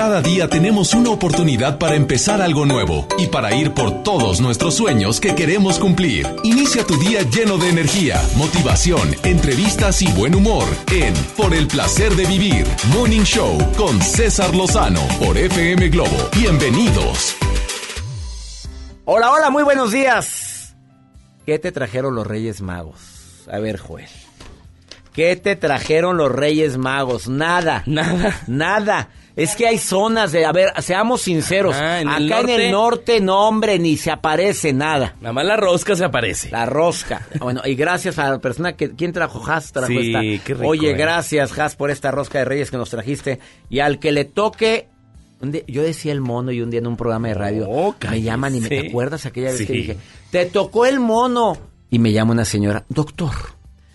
Cada día tenemos una oportunidad para empezar algo nuevo y para ir por todos nuestros sueños que queremos cumplir. Inicia tu día lleno de energía, motivación, entrevistas y buen humor en Por el placer de vivir, Morning Show con César Lozano por FM Globo. Bienvenidos. Hola, hola, muy buenos días. ¿Qué te trajeron los Reyes Magos? A ver, Joel. ¿Qué te trajeron los Reyes Magos? Nada. Nada. Nada. Es que hay zonas de, a ver, seamos sinceros. ¿en Acá el en el norte, no, hombre, ni se aparece nada. Nada más la rosca se aparece. La rosca. Bueno, y gracias a la persona que. ¿Quién trajo Has? Trajo Sí, esta. qué rico, Oye, eh. gracias, Has, por esta rosca de Reyes que nos trajiste. Y al que le toque. yo decía el mono y un día en un programa de radio. No, me llaman y me. ¿Te acuerdas aquella vez que dije? Te tocó el mono. Y me llama una señora. Doctor,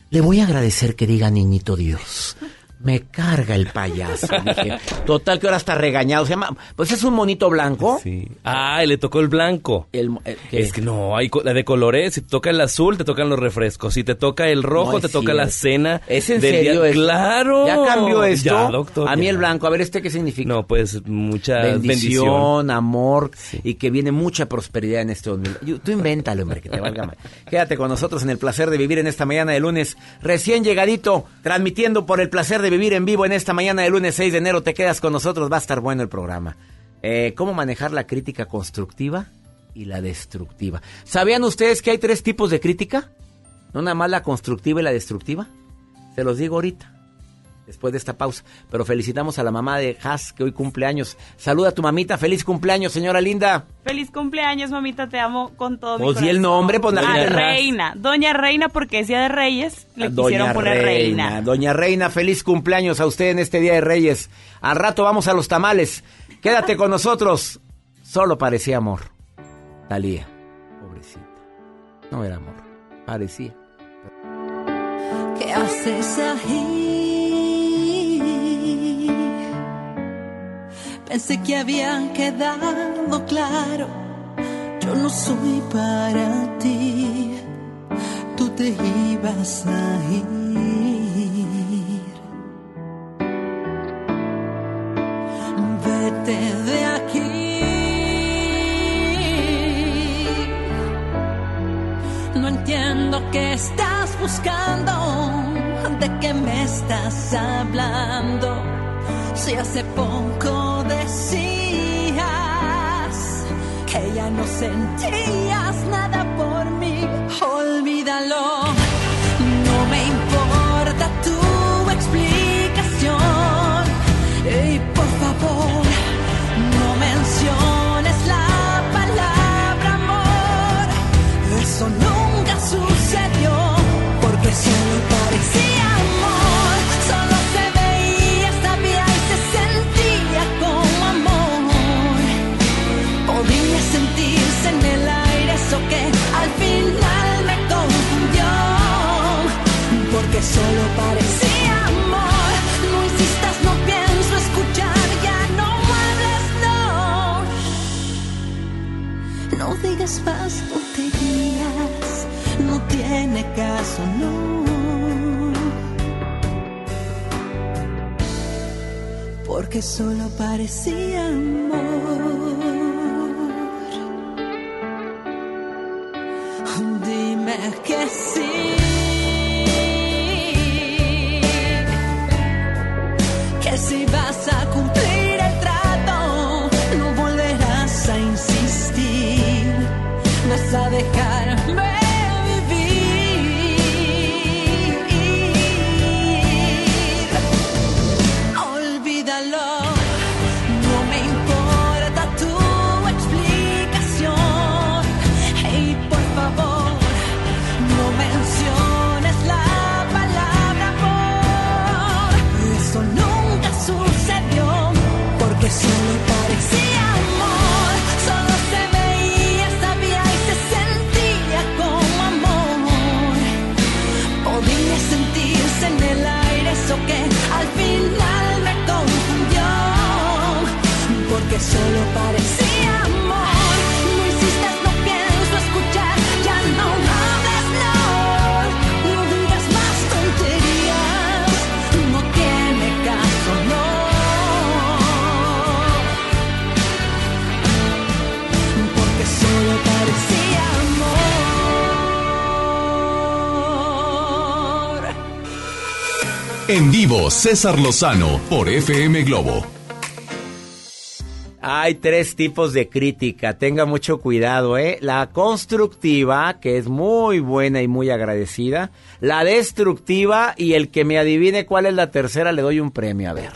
le voy a agradecer que diga niñito Dios. Me carga el payaso. Dije, total que ahora está regañado. Se llama. Pues es un monito blanco. Sí. Ah, y le tocó el blanco. El, ¿qué? Es que no, hay la de colores. Si te toca el azul, te tocan los refrescos. Si te toca el rojo, No te toca la cena. ¿Es en del serio día- esto? Claro. ¿Ya cambió esto? Ya, doctor. A mí ya. el blanco. A ver, ¿este qué significa? No, pues mucha bendición, bendición. amor y que viene mucha prosperidad en este 2000. Yo- Tú invéntalo, hombre, que te valga mal. Quédate con nosotros en el placer de vivir en esta mañana de lunes, recién llegadito, transmitiendo por el placer de vivir en vivo en esta mañana de lunes 6 de enero. Te quedas con nosotros, va a estar bueno el programa. Eh, ¿Cómo manejar la crítica constructiva y la destructiva? ¿Sabían ustedes que hay tres tipos de crítica? No nada más la constructiva y la destructiva. Se los digo ahorita después de esta pausa. Pero felicitamos a la mamá de Has, que hoy cumple años. Saluda a tu mamita. Feliz cumpleaños, señora linda. Feliz cumpleaños, mamita, te amo con todo mi Pues di el nombre, pues la gente- Reina, Doña Reina, porque es Día de Reyes, le Doña quisieron poner Reina. Doña Reina, feliz cumpleaños a usted en este Día de Reyes. Al rato vamos a los tamales. Quédate con nosotros. Solo parecía amor. Talía, pobrecita. No era amor, parecía. ¿Qué haces ahí? Pensé que había quedado claro. Yo no soy para ti. Tú te ibas a ir. Vete de aquí. No entiendo qué estás buscando, de qué me estás hablando. Si hace poco decías que ya no sentías nada por mí, olvídalo. Digas más tonterías, no tiene caso, no. Porque solo parecía amor. Dime que sí. En vivo, César Lozano por FM Globo. Hay tres tipos de crítica, tenga mucho cuidado, ¿eh? La constructiva, que es muy buena y muy agradecida. La destructiva y el que me adivine cuál es la tercera le doy un premio, a ver.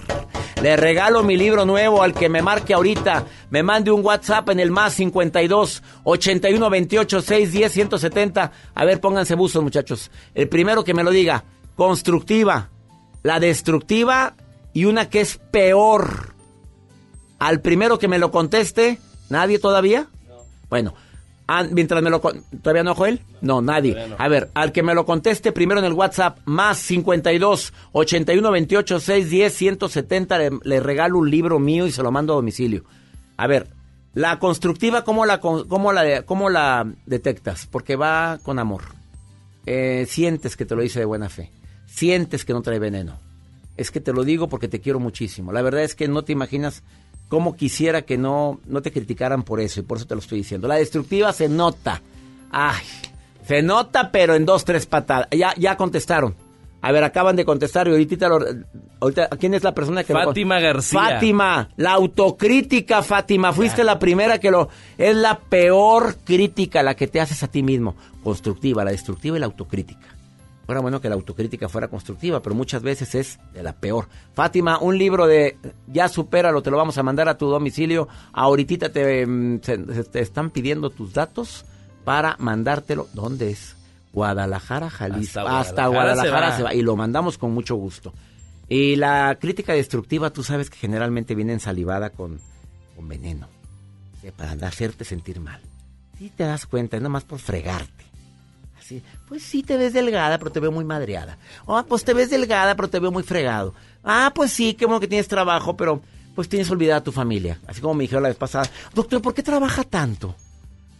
Le regalo mi libro nuevo al que me marque ahorita. Me mande un WhatsApp en el más 52 81 28 610 170. A ver, pónganse buzos, muchachos. El primero que me lo diga. Constructiva. La destructiva y una que es peor. Al primero que me lo conteste, ¿nadie todavía? Bueno, ah, mientras me lo... ¿Todavía no, Joel? No, nadie. A ver, al que me lo conteste primero en el WhatsApp, más 52 81 28 610 170, le, le regalo un libro mío y se lo mando a domicilio. A ver, la constructiva, ¿cómo la, cómo la, cómo la detectas? Porque va con amor. Eh, sientes que te lo dice de buena fe. Sientes que no trae veneno. Es que te lo digo porque te quiero muchísimo. La verdad es que no te imaginas cómo quisiera que no, no te criticaran por eso y por eso te lo estoy diciendo. La destructiva se nota. Ay, se nota pero en dos, tres patadas. Ya, ya contestaron. A ver, acaban de contestar y ahorita, lo- ahorita ¿quién es la persona que lo Fátima García. Fátima, la autocrítica, Fátima, fuiste la primera que lo es la peor crítica la que te haces a ti mismo, constructiva, la destructiva y la autocrítica. Fuera bueno que la autocrítica fuera constructiva, pero muchas veces es de la peor. Fátima, un libro de ya supéralo, te lo vamos a mandar a tu domicilio. Ahorita te, mm, te están pidiendo tus datos para mandártelo. ¿Dónde es? Guadalajara, Jalisco. Hasta Hasta Guadalajara se se va. Y lo mandamos con mucho gusto. Y la crítica destructiva, tú sabes que generalmente viene ensalivada con, con veneno. ¿sí? Para hacerte sentir mal. Si te das cuenta, es nomás por fregarte. Pues sí te ves delgada, pero te veo muy madreada. Ah, pues te ves delgada, pero te veo muy fregado. Ah, pues sí, qué bueno que tienes trabajo, pero pues tienes olvidada a tu familia. Así como me dijeron la vez pasada, doctor, ¿por qué trabaja tanto?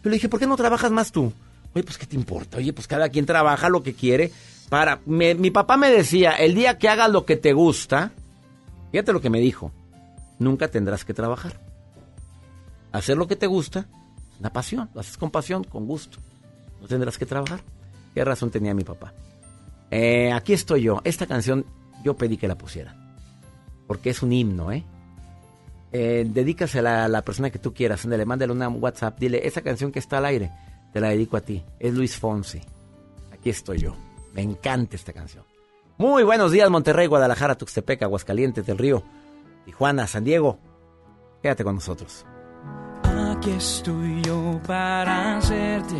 Yo le dije, ¿por qué no trabajas más tú? Oye, pues ¿qué te importa? Oye, pues cada quien trabaja lo que quiere. Para, mi papá me decía, el día que hagas lo que te gusta, fíjate lo que me dijo, nunca tendrás que trabajar. Hacer lo que te gusta, una pasión, lo haces con pasión, con gusto. No tendrás que trabajar. ¿Qué razón tenía mi papá? Eh, aquí estoy yo. Esta canción yo pedí que la pusieran. Porque es un himno, ¿eh? eh, dedícasela a la persona que tú quieras. Ándale, mándale una WhatsApp. Dile, esa canción que está al aire, te la dedico a ti. Es Luis Fonsi. Aquí estoy yo. Me encanta esta canción. Muy buenos días, Monterrey, Guadalajara, Tuxtepec, Aguascalientes, Del Río, Tijuana, San Diego. Quédate con nosotros. Aquí estoy yo para hacerte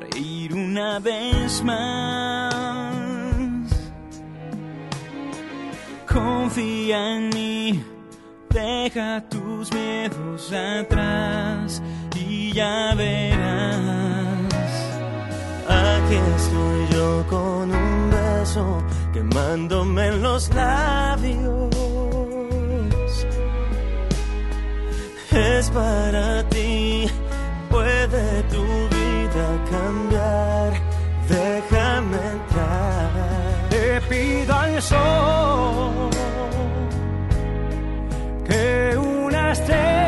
reír una vez más. Confía en mí, deja tus miedos atrás y ya verás. Aquí estoy yo con un beso quemándome en los labios. Es para ti, puede tu vida cambiar. Déjame entrar. Te pido al sol que una estrella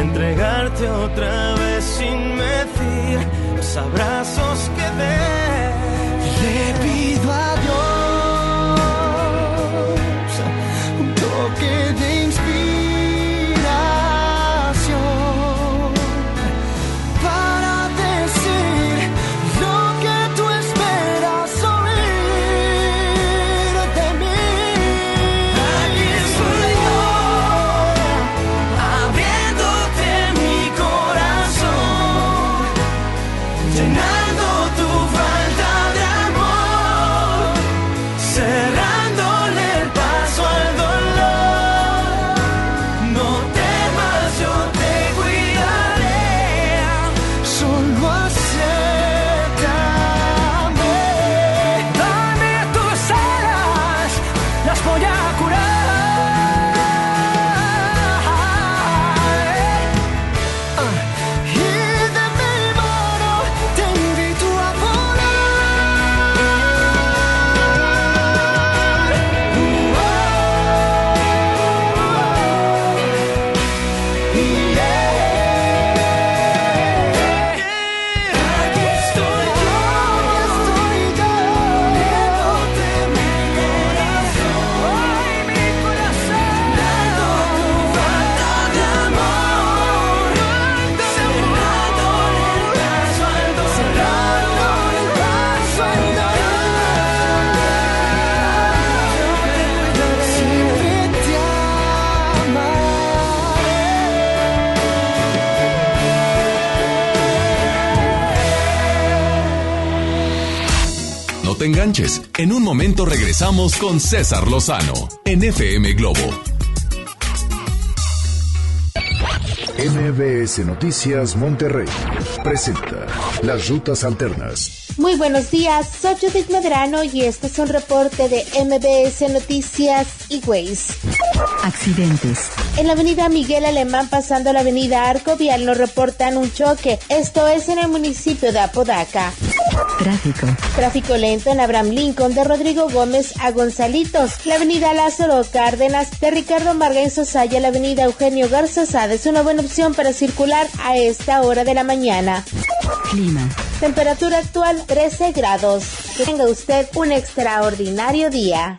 entregarte otra vez sin medir los abrazos que dé. Le pido a Dios un toque de regresamos con César Lozano en FM Globo. MBS Noticias Monterrey presenta Las Rutas Alternas. Muy buenos días, soy Judith Medrano y este es un reporte de MBS Noticias y Ways. Accidentes. En la avenida Miguel Alemán pasando la avenida Arco Vial nos reportan un choque, esto es en el municipio de Apodaca. Tráfico. Tráfico lento en Abraham Lincoln de Rodrigo Gómez a Gonzalitos, la avenida Lázaro Cárdenas de Ricardo Margain Sosaya, la avenida Eugenio Garza Sada es una buena opción para circular a esta hora de la mañana. Clima. Temperatura actual 13 grados. Que tenga usted un extraordinario día.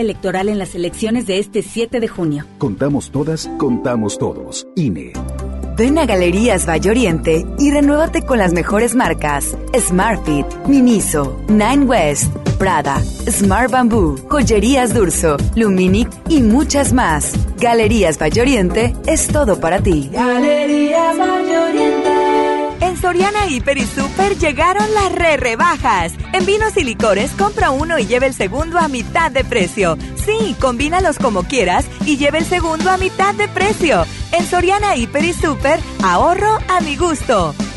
electoral en las elecciones de este 7 de junio. Contamos todas, contamos todos. INE. Ven a Galerías Valle Oriente y renuévate con las mejores marcas: Smartfit, Miniso, Nine West, Prada, Smart Bamboo, Joyerías Durso, Luminic y muchas más. Galerías Valle Oriente es todo para ti. Galerías Valle Oriente. Soriana Hiper y Super llegaron las re rebajas. En vinos y licores compra uno y lleva el segundo a mitad de precio. Sí, combínalos como quieras y lleva el segundo a mitad de precio. En Soriana Hiper y Super, ahorro a mi gusto.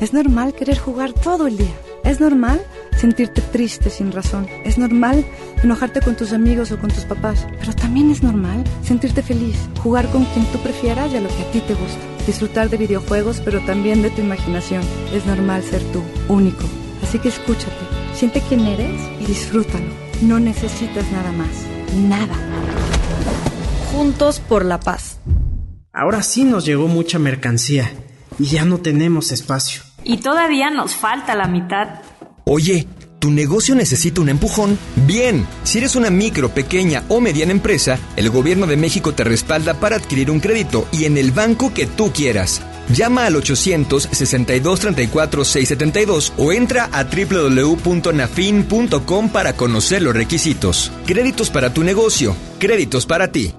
Es normal querer jugar todo el día. Es normal sentirte triste sin razón. Es normal enojarte con tus amigos o con tus papás. Pero también es normal sentirte feliz, jugar con quien tú prefieras y a lo que a ti te gusta. Disfrutar de videojuegos, pero también de tu imaginación. Es normal ser tú, único. Así que escúchate, siente quién eres y disfrútalo. No necesitas nada más. Nada. Juntos por la paz. Ahora sí nos llegó mucha mercancía y ya no tenemos espacio. Y todavía nos falta la mitad. Oye, ¿tu negocio necesita un empujón? Bien, si eres una micro, pequeña o mediana empresa, el gobierno de México te respalda para adquirir un crédito y en el banco que tú quieras. Llama al 800-6234-672 o entra a www.nafin.com para conocer los requisitos. Créditos para tu negocio, créditos para ti.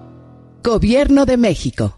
Gobierno de México.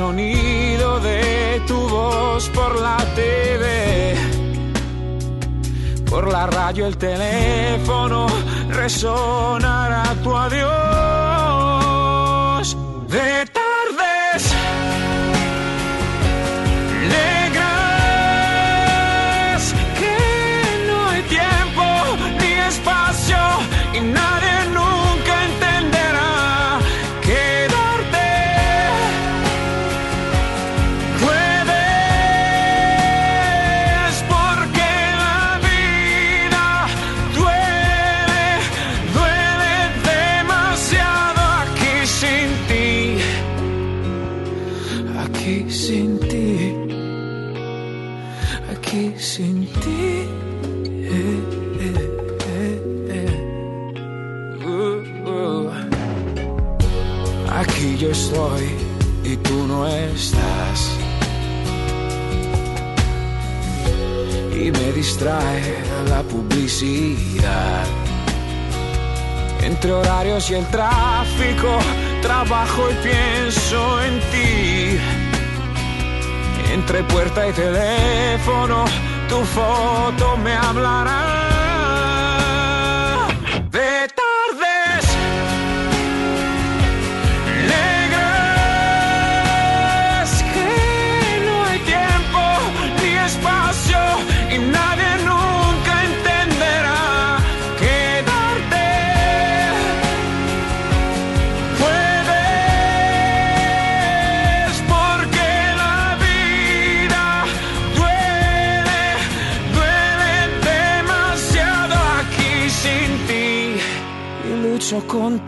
Sonido de tu voz por la TV, por la radio el teléfono resonará tu adiós. Y el tráfico, trabajo y pienso en ti. Entre puerta y teléfono, tu foto me hablará.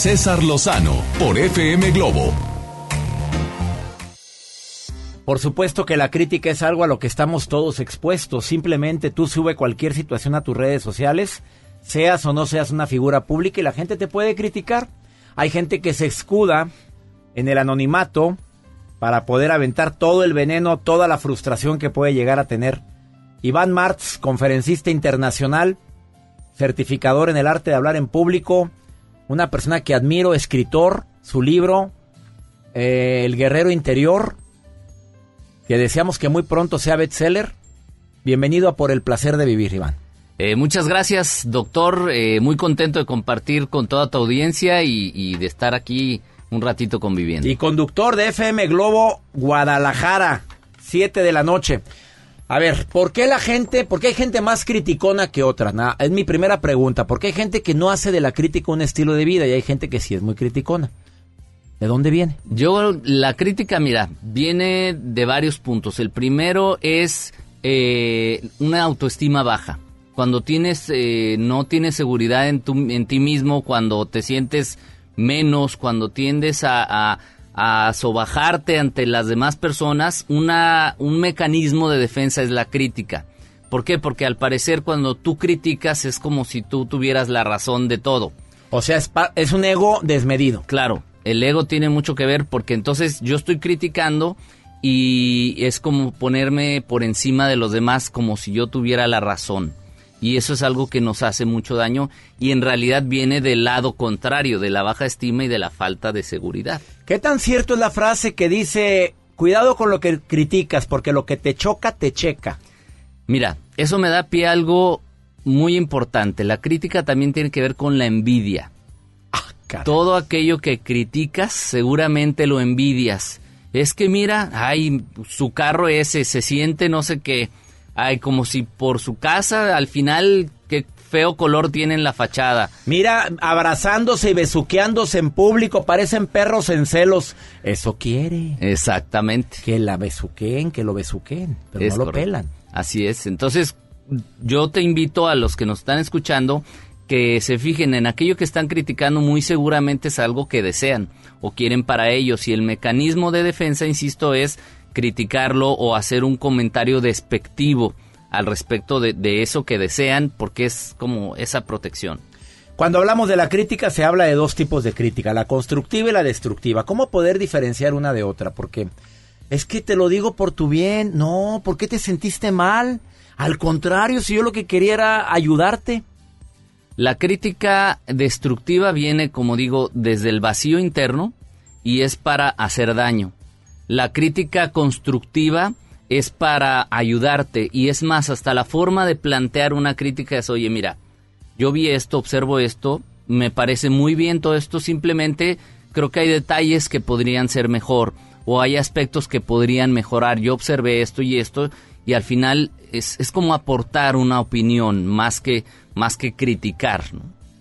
César Lozano, por FM Globo. Por supuesto que la crítica es algo a lo que estamos todos expuestos. Simplemente tú sube cualquier situación a tus redes sociales, seas o no seas una figura pública y la gente te puede criticar. Hay gente que se escuda en el anonimato para poder aventar todo el veneno, toda la frustración que puede llegar a tener. Iván Martz, conferencista internacional, certificador en el arte de hablar en público, una persona que admiro, escritor, su libro, eh, El Guerrero Interior, que deseamos que muy pronto sea bestseller. Bienvenido a Por el Placer de Vivir, Iván. Eh, muchas gracias, doctor. Eh, muy contento de compartir con toda tu audiencia y, y de estar aquí un ratito conviviendo. Y conductor de FM Globo Guadalajara, 7 de la noche. A ver, ¿por qué la gente, por qué hay gente más criticona que otra? Na- es mi primera pregunta. ¿Por qué hay gente que no hace de la crítica un estilo de vida y hay gente que sí es muy criticona? ¿De dónde viene? Yo, la crítica, mira, viene de varios puntos. El primero es eh, una autoestima baja. Cuando tienes, eh, no tienes seguridad en, tu, en ti mismo, cuando te sientes menos, cuando tiendes a, a sobajarte ante las demás personas, una, un mecanismo de defensa es la crítica. ¿Por qué? Porque al parecer cuando tú criticas es como si tú tuvieras la razón de todo. O sea, es, es un ego desmedido. Claro, el ego tiene mucho que ver porque entonces yo estoy criticando y es como ponerme por encima de los demás como si yo tuviera la razón. Y eso es algo que nos hace mucho daño y en realidad viene del lado contrario, de la baja estima y de la falta de seguridad. ¿Qué tan cierto es la frase que dice, cuidado con lo que criticas, porque lo que te choca, te checa? Mira, eso me da pie a algo muy importante. La crítica también tiene que ver con la envidia. Todo aquello que criticas seguramente lo envidias. Es que mira, ay, su carro ese se siente no sé qué. Ay, como si por su casa al final qué feo color tiene en la fachada. Mira, abrazándose y besuqueándose en público, parecen perros en celos. Eso quiere. Exactamente. Que la besuqueen, que lo besuqueen, pero Es no lo correcto. pelan. Así es. Entonces, yo te invito a los que nos están escuchando que se fijen en aquello que están criticando, muy seguramente es algo que desean o quieren para ellos. Y el mecanismo de defensa, insisto, es criticarlo o hacer un comentario despectivo al respecto de, de eso que desean, porque es como esa protección. Cuando hablamos de la crítica se habla de dos tipos de crítica, la constructiva y la destructiva. ¿Cómo poder diferenciar una de otra? Porque es que te lo digo por tu bien. No, ¿por qué te sentiste mal? Al contrario, si yo lo que quería era ayudarte. La crítica destructiva viene, como digo, desde el vacío interno y es para hacer daño. La crítica constructiva es para ayudarte y es más, hasta la forma de plantear una crítica es, oye, mira, yo vi esto, observo esto, me parece muy bien todo esto, simplemente creo que hay detalles que podrían ser mejor o hay aspectos que podrían mejorar. Yo observé esto y esto y al final es, es como aportar una opinión más que, más que criticar.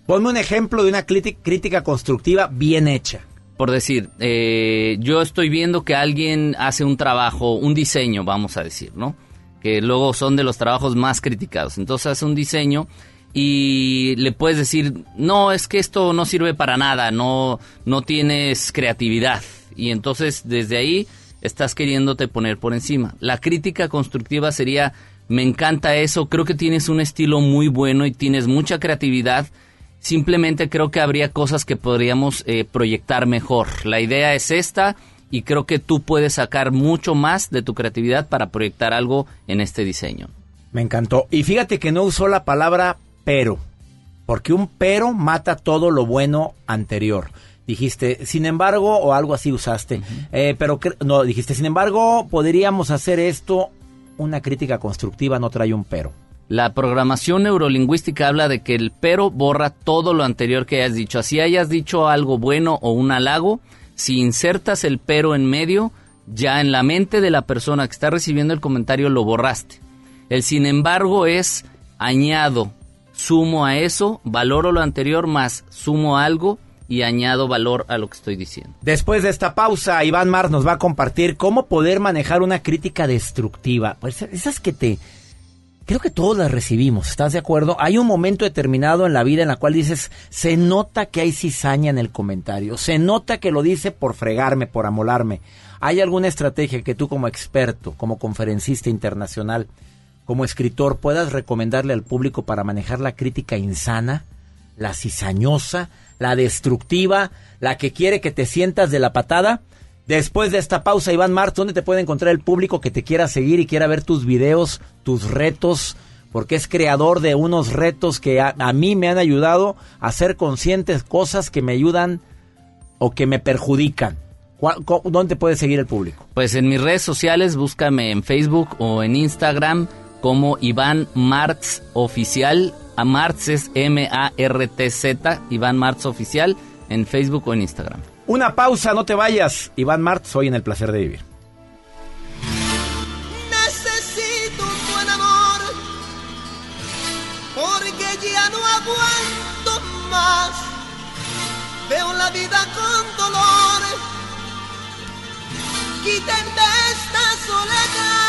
Ponme un ejemplo de una críti- crítica constructiva bien hecha. Por decir, eh, yo estoy viendo que alguien hace un trabajo, un diseño, vamos a decir, ¿no? Que luego son de los trabajos más criticados. Entonces hace un diseño y le puedes decir, no, es que esto no sirve para nada, no, no tienes creatividad. Y entonces desde ahí estás queriéndote poner por encima. La crítica constructiva sería, me encanta eso, creo que tienes un estilo muy bueno y tienes mucha creatividad. Simplemente creo que habría cosas que podríamos eh, proyectar mejor. La idea es esta y creo que tú puedes sacar mucho más de tu creatividad para proyectar algo en este diseño. Me encantó. Y fíjate que no usó la palabra pero, porque un pero mata todo lo bueno anterior. Dijiste, sin embargo, o algo así usaste, Eh, pero no, dijiste, sin embargo, podríamos hacer esto, una crítica constructiva no trae un pero. La programación neurolingüística habla de que el pero borra todo lo anterior que hayas dicho. Así hayas dicho algo bueno o un halago, si insertas el pero en medio, ya en la mente de la persona que está recibiendo el comentario lo borraste. El sin embargo es añado, sumo a eso, valoro lo anterior más sumo algo y añado valor a lo que estoy diciendo. Después de esta pausa, Iván Mars nos va a compartir cómo poder manejar una crítica destructiva. Pues esas que te, creo que todos las recibimos, ¿estás de acuerdo? Hay un momento determinado en la vida en la cual dices, se nota que hay cizaña en el comentario, se nota que lo dice por fregarme, por amolarme. ¿Hay alguna estrategia que tú como experto, como conferencista internacional, como escritor, puedas recomendarle al público para manejar la crítica insana, la cizañosa, la destructiva, la que quiere que te sientas de la patada? Después de esta pausa, Iván Martz, ¿dónde te puede encontrar el público que te quiera seguir y quiera ver tus videos, tus retos? Porque es creador de unos retos que a, mí me han ayudado a ser conscientes cosas que me ayudan o que me perjudican. ¿Cuál- co- ¿Dónde puede seguir el público? Pues en mis redes sociales, búscame en Facebook o en Instagram como Iván Marx Oficial. A Marx es M-A-R-T-Z, Iván Marx Oficial, en Facebook o en Instagram. Una pausa, no te vayas. Iván Martz, hoy en el placer de vivir. Necesito un buen amor, porque ya no aguanto más. Veo la vida con dolor, quítenme esta soledad.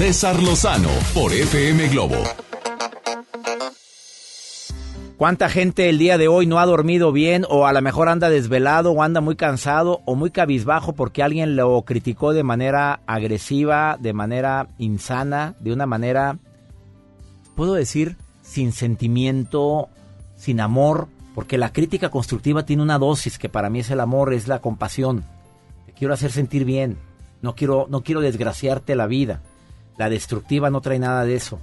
César Lozano por FM Globo. ¿Cuánta gente el día de hoy no ha dormido bien o a lo mejor anda desvelado o anda muy cansado o muy cabizbajo porque alguien lo criticó de manera agresiva, de manera insana, de una manera, puedo decir, sin sentimiento, sin amor? Porque la crítica constructiva tiene una dosis que para mí es el amor, es la compasión. Te quiero hacer sentir bien. No quiero, no quiero desgraciarte la vida. La destructiva no trae nada de eso.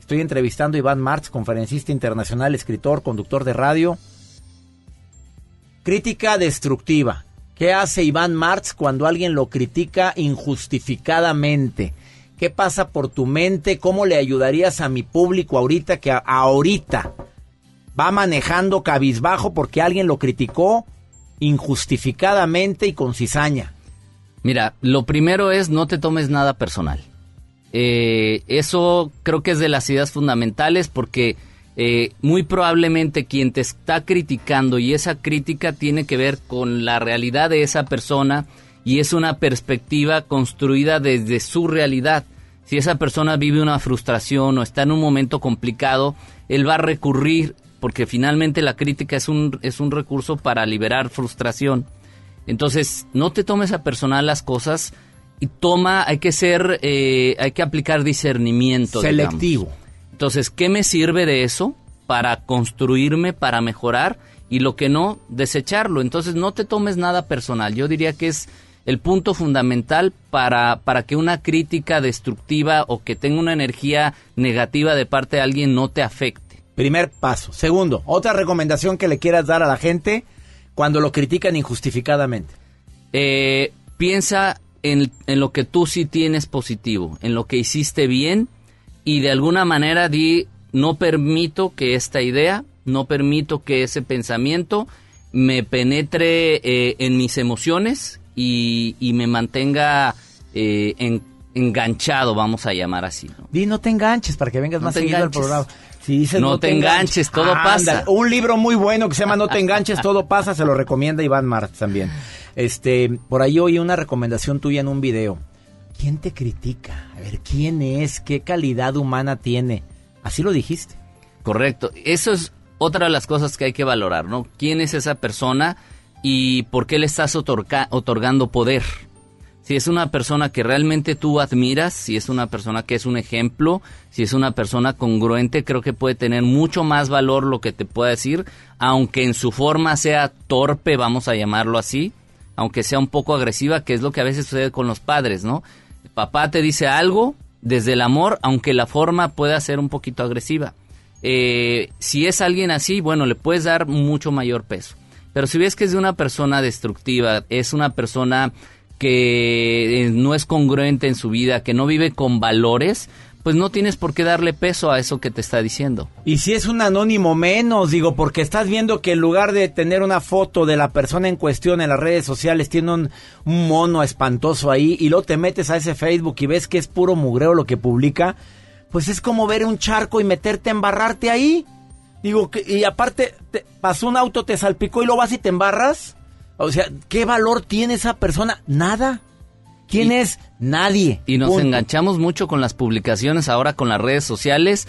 Estoy entrevistando a Iván Marx, conferencista internacional, escritor, conductor de radio. Crítica destructiva. ¿Qué hace Iván Marx cuando alguien lo critica injustificadamente? ¿Qué pasa por tu mente? ¿Cómo le ayudarías a mi público ahorita que ahorita va manejando cabizbajo porque alguien lo criticó injustificadamente y con cizaña? Mira, lo primero es no te tomes nada personal. Eh, eso creo que es de las ideas fundamentales porque eh, muy probablemente quien te está criticando y esa crítica tiene que ver con la realidad de esa persona y es una perspectiva construida desde su realidad. Si esa persona vive una frustración o está en un momento complicado, él va a recurrir porque finalmente la crítica es un, es un recurso para liberar frustración. Entonces, no te tomes a personal las cosas y toma, hay que ser, eh, hay que aplicar discernimiento. digamos. Selectivo. Entonces, ¿qué me sirve de eso para construirme, para mejorar? Y lo que no, desecharlo. Entonces, no te tomes nada personal. Yo diría que es el punto fundamental para, para que una crítica destructiva o que tenga una energía negativa de parte de alguien no te afecte. Primer paso. Segundo, otra recomendación que le quieras dar a la gente cuando lo critican injustificadamente. Eh, piensa en, en lo que tú sí tienes positivo, en lo que hiciste bien y de alguna manera di, no permito que esta idea, no permito que ese pensamiento me penetre eh, en mis emociones y, y me mantenga eh, en- enganchado, vamos a llamar así. ¿no? Di, no te enganches para que vengas No más seguido al programa. Si dices, No te enganches, todo pasa. Un libro muy bueno que se llama No te enganches, todo pasa, se lo recomienda Iván Marx también. Este, por ahí oí una recomendación tuya en un video. ¿Quién te critica? A ver, ¿quién es? ¿Qué calidad humana tiene? Así lo dijiste. Correcto. Eso es otra de las cosas que hay que valorar, ¿no? ¿Quién es esa persona y por qué le estás otorga- otorgando poder? Si es una persona que realmente tú admiras, si es una persona que es un ejemplo, si es una persona congruente, creo que puede tener mucho más valor lo que te pueda decir, aunque en su forma sea torpe, vamos a llamarlo así, aunque sea un poco agresiva, que es lo que a veces sucede con los padres, ¿no? papá te dice algo desde el amor, aunque la forma pueda ser un poquito agresiva. Eh, si es alguien así, bueno, le puedes dar mucho mayor peso. Pero si ves que es de una persona destructiva, es una persona que eh, no es congruente en su vida, que no vive con valores, pues no tienes por qué darle peso a eso que te está diciendo. Y si es un anónimo menos, digo, porque estás viendo que en lugar de tener una foto de la persona en cuestión en las redes sociales, tiene un, mono espantoso ahí y luego te metes a ese Facebook y ves que es puro mugreo lo que publica, pues es como ver un charco y meterte a embarrarte ahí. Digo, que, y aparte, te- pasó un auto, te salpicó y lo vas y te embarras. O sea, ¿qué valor tiene esa persona? Nada. ¿Quién es? Nadie. Y nos Punto. enganchamos mucho con las publicaciones, ahora con las redes sociales.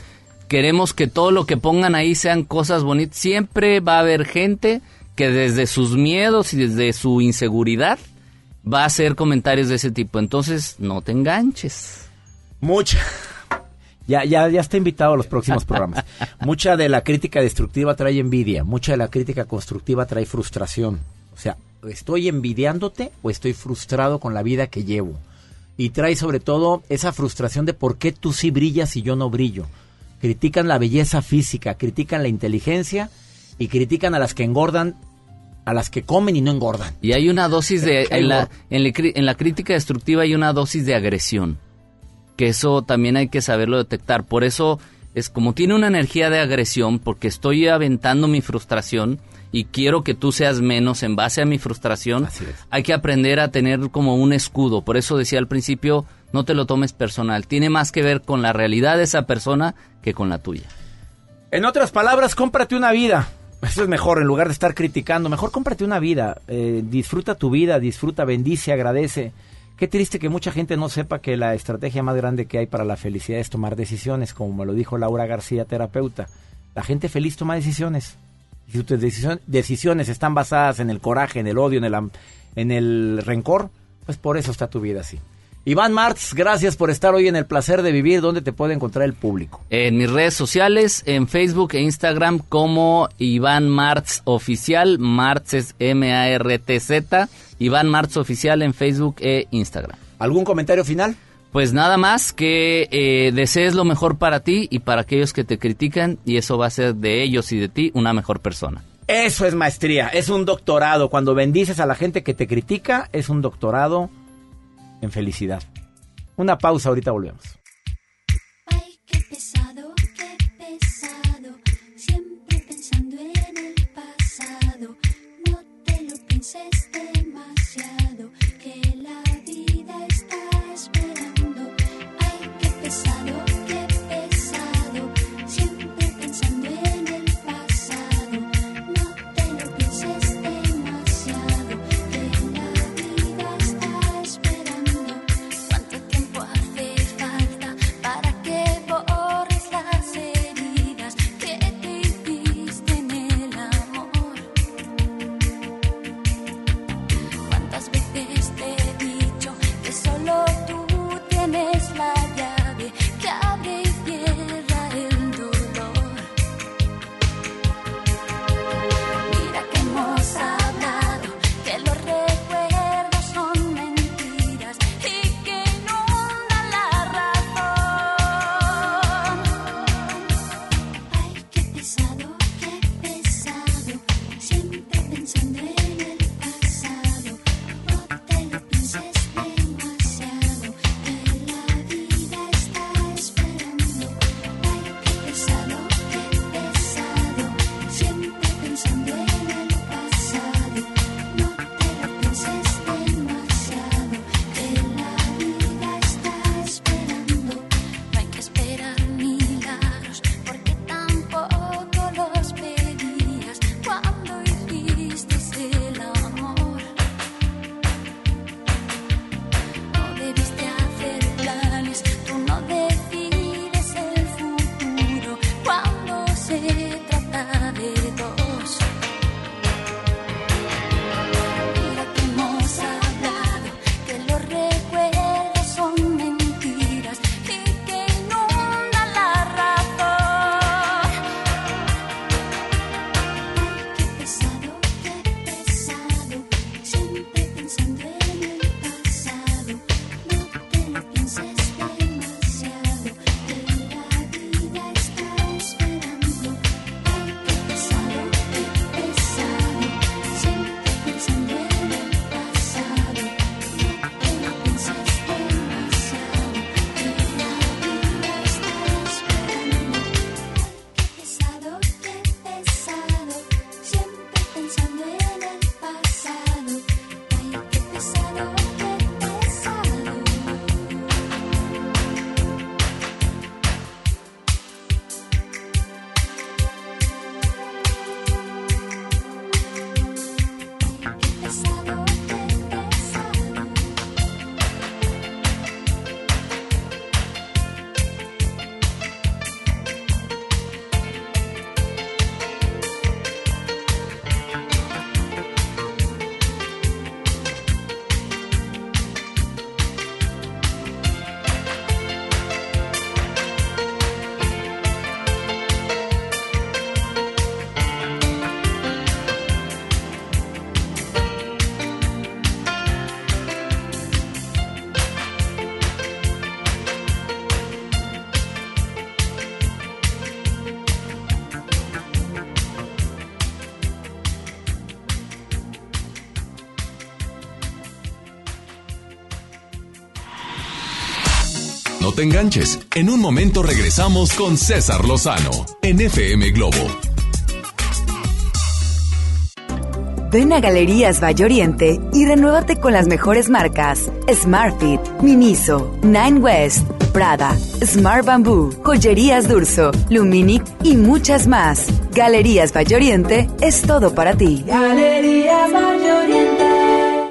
Queremos que todo lo que pongan ahí sean cosas bonitas. Siempre va a haber gente que desde sus miedos y desde su inseguridad va a hacer comentarios de ese tipo. Entonces, no te enganches. Mucha. Ya, ya, ya está invitado a los próximos programas. Mucha de la crítica destructiva trae envidia, mucha de la crítica constructiva trae frustración. O sea, ¿estoy envidiándote o estoy frustrado con la vida que llevo? Y trae sobre todo esa frustración de por qué tú sí brillas y yo no brillo. Critican la belleza física, critican la inteligencia y critican a las que engordan, a las que comen y no engordan. Y hay una dosis de... En la, en la en la crítica destructiva hay una dosis de agresión. Que eso también hay que saberlo detectar. Por eso es como tiene una energía de agresión, porque estoy aventando mi frustración y quiero que tú seas menos en base a mi frustración. Hay que aprender a tener como un escudo. Por eso decía al principio, no te lo tomes personal. Tiene más que ver con la realidad de esa persona que con la tuya. En otras palabras, cómprate una vida. Eso es mejor, en lugar de estar criticando. Mejor cómprate una vida. Eh, disfruta tu vida, disfruta, bendice, agradece. Qué triste que mucha gente no sepa que la estrategia más grande que hay para la felicidad es tomar decisiones, como me lo dijo Laura García, terapeuta. La gente feliz toma decisiones. Y si tus decisión- decisiones están basadas en el coraje, en el odio, en el, en el rencor, pues por eso está tu vida así. Iván Martz, gracias por estar hoy en el placer de vivir. ¿Dónde te puede encontrar el público? En mis redes sociales, en Facebook e Instagram como Iván Martz Oficial, Martz es M-A-R-T-Z, Iván Martz Oficial en Facebook e Instagram. ¿Algún comentario final? Pues nada más que eh, desees lo mejor para ti y para aquellos que te critican y eso va a hacer de ellos y de ti una mejor persona. Eso es maestría, es un doctorado. Cuando bendices a la gente que te critica, es un doctorado en felicidad. Una pausa, ahorita volvemos. Te enganches. En un momento regresamos con César Lozano en FM Globo. Ven a Galerías Valle Oriente y renuévate con las mejores marcas Smartfit, Miniso, Nine West, Prada, Smart Bamboo, Joyerías Durso, Luminic y muchas más. Galerías Valle Oriente es todo para ti. Galerías.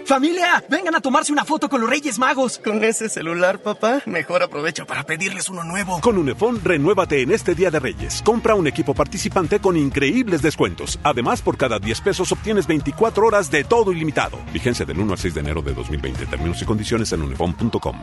Familia, vengan a tomarse una foto con los Reyes Magos. Con ese celular, papá, mejor aprovecho para pedirles uno nuevo. Con Unifón, renuévate en este Día de Reyes. Compra un equipo participante con increíbles descuentos. Además, por cada 10 pesos obtienes 24 horas de todo ilimitado. Vigencia del 1 al 6 de enero de 2020. Términos y condiciones en unifón.com.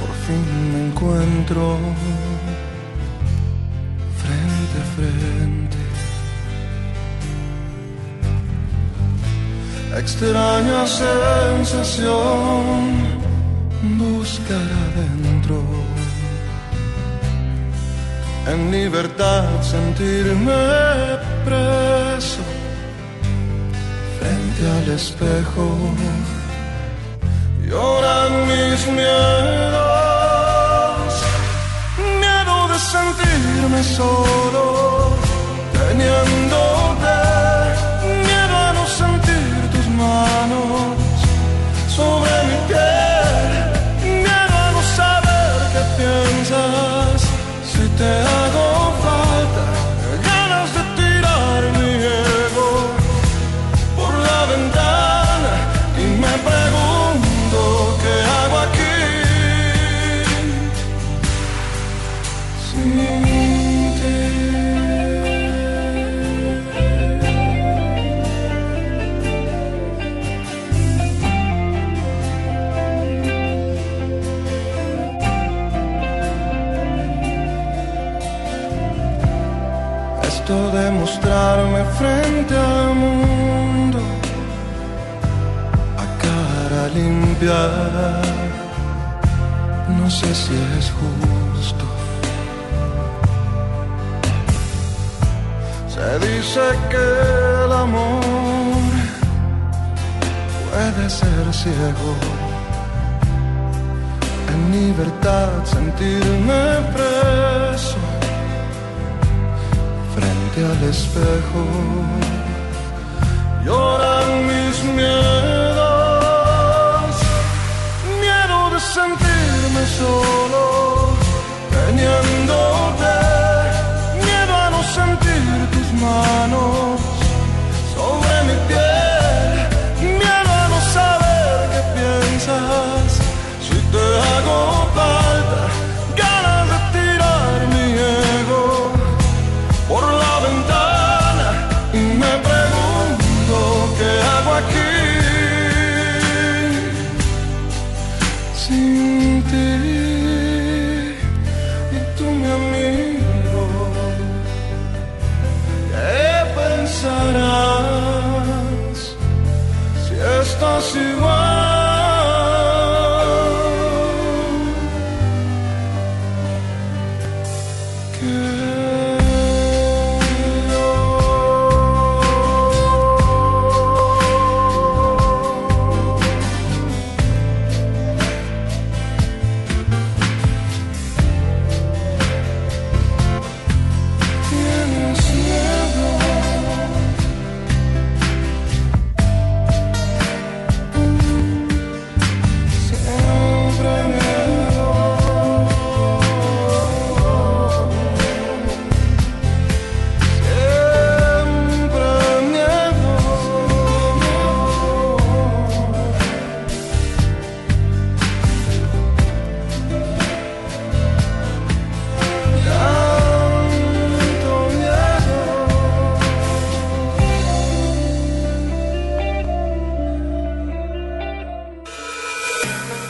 Por fin me encuentro frente a frente. Extraña sensación buscar adentro, en libertad sentirme preso frente al espejo lloran mis miedos. Miedo de sentirme solo teniéndote frente al mundo a cara limpia, no sé si es justo. Se dice que el amor puede ser ciego. En libertad sentirme preso al espejo. Lloran mis miedos, miedo de sentirme solo, teniéndote, miedo a no sentir tus manos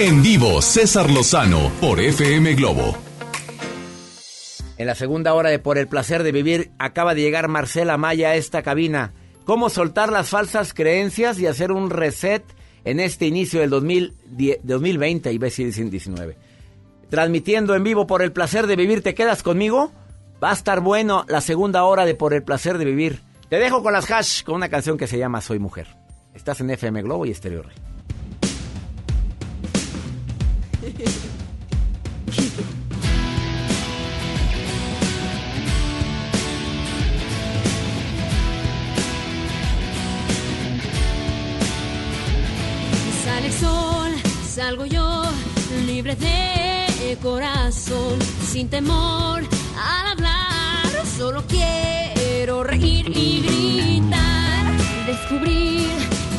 En vivo, César Lozano por FM Globo. En la segunda hora de Por el placer de vivir, acaba de llegar Marcela Maya a esta cabina. ¿Cómo soltar las falsas creencias y hacer un reset en este inicio del 2010 2020 y dicen 19? Transmitiendo en vivo Por el placer de vivir, ¿te quedas conmigo? Va a estar bueno la segunda hora de Por el placer de vivir. Te dejo con las hash, con una canción que se llama Soy Mujer. Estás en FM Globo y Estéreo Rey. Sale el sol, salgo yo, libre de corazón, sin temor al hablar, solo quiero reír y gritar, descubrir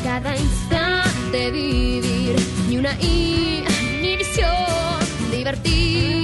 cada instante, vivir ni una inhibición, divertir.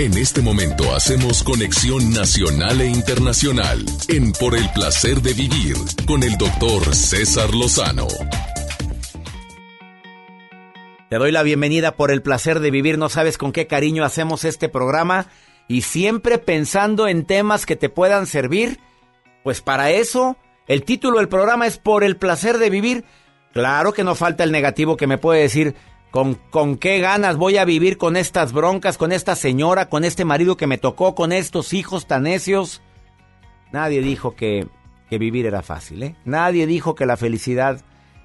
En este momento hacemos conexión nacional e internacional en Por el placer de vivir con el doctor César Lozano. Te doy la bienvenida por el placer de vivir. No sabes con qué cariño hacemos este programa y siempre pensando en temas que te puedan servir. Pues para eso, el título del programa es Por el placer de vivir. Claro que no falta el negativo que me puede decir con, con qué ganas voy a vivir con estas broncas, con esta señora, con este marido que me tocó, con estos hijos tan necios. Nadie dijo que, que vivir era fácil, ¿eh? Nadie dijo que la felicidad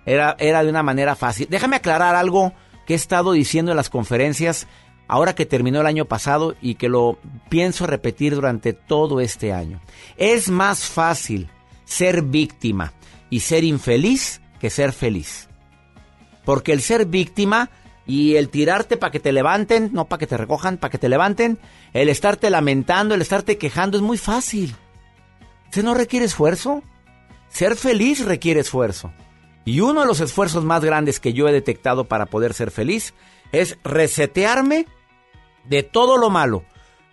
era, era de una manera fácil. Déjame aclarar algo que he estado diciendo en las conferencias ahora que terminó el año pasado y que lo pienso repetir durante todo este año. Es más fácil ser víctima y ser infeliz que ser feliz. Porque el ser víctima y el tirarte para que te levanten, no para que te recojan, para que te levanten, el estarte lamentando, el estarte quejando es muy fácil. Eso no requiere esfuerzo. Ser feliz requiere esfuerzo. Y uno de los esfuerzos más grandes que yo he detectado para poder ser feliz es resetearme de todo lo malo.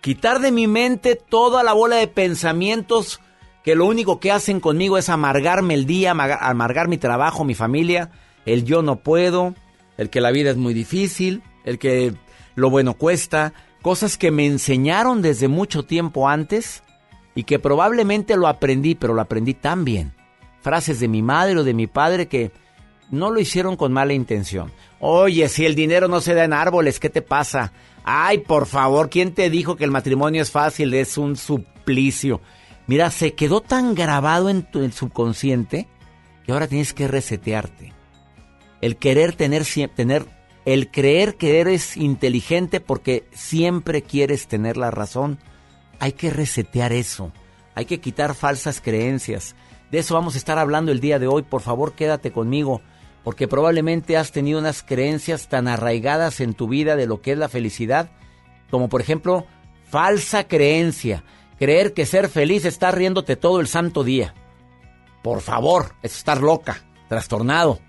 Quitar de mi mente toda la bola de pensamientos que lo único que hacen conmigo es amargarme el día, amargar mi trabajo, mi familia, el yo no puedo, el que la vida es muy difícil, el que lo bueno cuesta, cosas que me enseñaron desde mucho tiempo antes y que probablemente lo aprendí, pero lo aprendí tan bien. Frases de mi madre o de mi padre que no lo hicieron con mala intención. Oye, si el dinero no se da en árboles, ¿qué te pasa? Ay, por favor, ¿quién te dijo que el matrimonio es fácil? Es un suplicio. Mira, se quedó tan grabado en tu subconsciente que ahora tienes que resetearte. El querer tener, tener, el creer que eres inteligente porque siempre quieres tener la razón. Hay que resetear eso. Hay que quitar falsas creencias. De eso vamos a estar hablando el día de hoy. Por favor, quédate conmigo, porque probablemente has tenido unas creencias tan arraigadas en tu vida de lo que es la felicidad, como por ejemplo, falsa creencia creer que ser feliz es estar riéndote todo el santo día. Por favor, es estar loca, trastornado,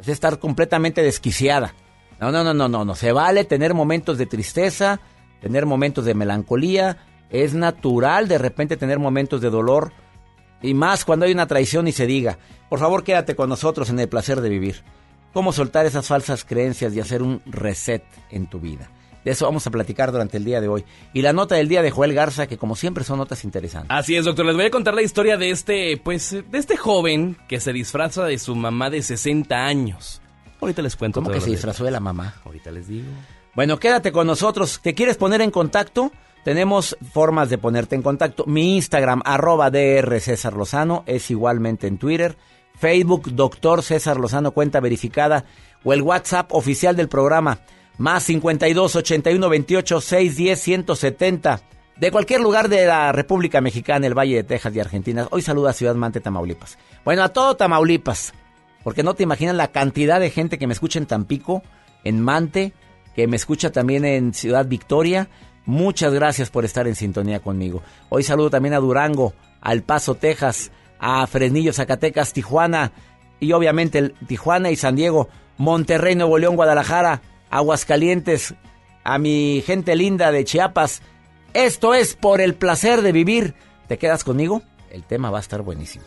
es estar completamente desquiciada. No, no, no, no, no, no. Se vale tener momentos de tristeza, tener momentos de melancolía. Es natural de repente tener momentos de dolor. Y más cuando hay una traición y se diga. Por favor, quédate con nosotros en el placer de vivir. Cómo soltar esas falsas creencias y hacer un reset en tu vida. De eso vamos a platicar durante el día de hoy. Y la nota del día de Joel Garza, que como siempre son notas interesantes. Así es, doctor. Les voy a contar la historia de este, pues, de este joven que se disfraza de su mamá de 60 años. Ahorita les cuento. ¿Cómo todo que se disfrazó de la mamá? Ahorita les digo. Bueno, quédate con nosotros. ¿Te quieres poner en contacto? Tenemos formas de ponerte en contacto. Mi Instagram, arroba DR César Lozano, es igualmente en Twitter. Facebook, Doctor César Lozano, cuenta verificada. O el WhatsApp oficial del programa, más 52 81 28 610 170. De cualquier lugar de la República Mexicana, el Valle de Texas y Argentina. Hoy saluda a Ciudad Mante, Tamaulipas. Bueno, a todo Tamaulipas. Porque no te imaginas la cantidad de gente que me escucha en Tampico, en Mante, que me escucha también en Ciudad Victoria. Muchas gracias por estar en sintonía conmigo. Hoy saludo también a Durango, a El Paso, Texas, a Fresnillo, Zacatecas, Tijuana y obviamente el Tijuana y San Diego, Monterrey, Nuevo León, Guadalajara, Aguascalientes, a mi gente linda de Chiapas. Esto es por el placer de vivir. ¿Te quedas conmigo? El tema va a estar buenísimo.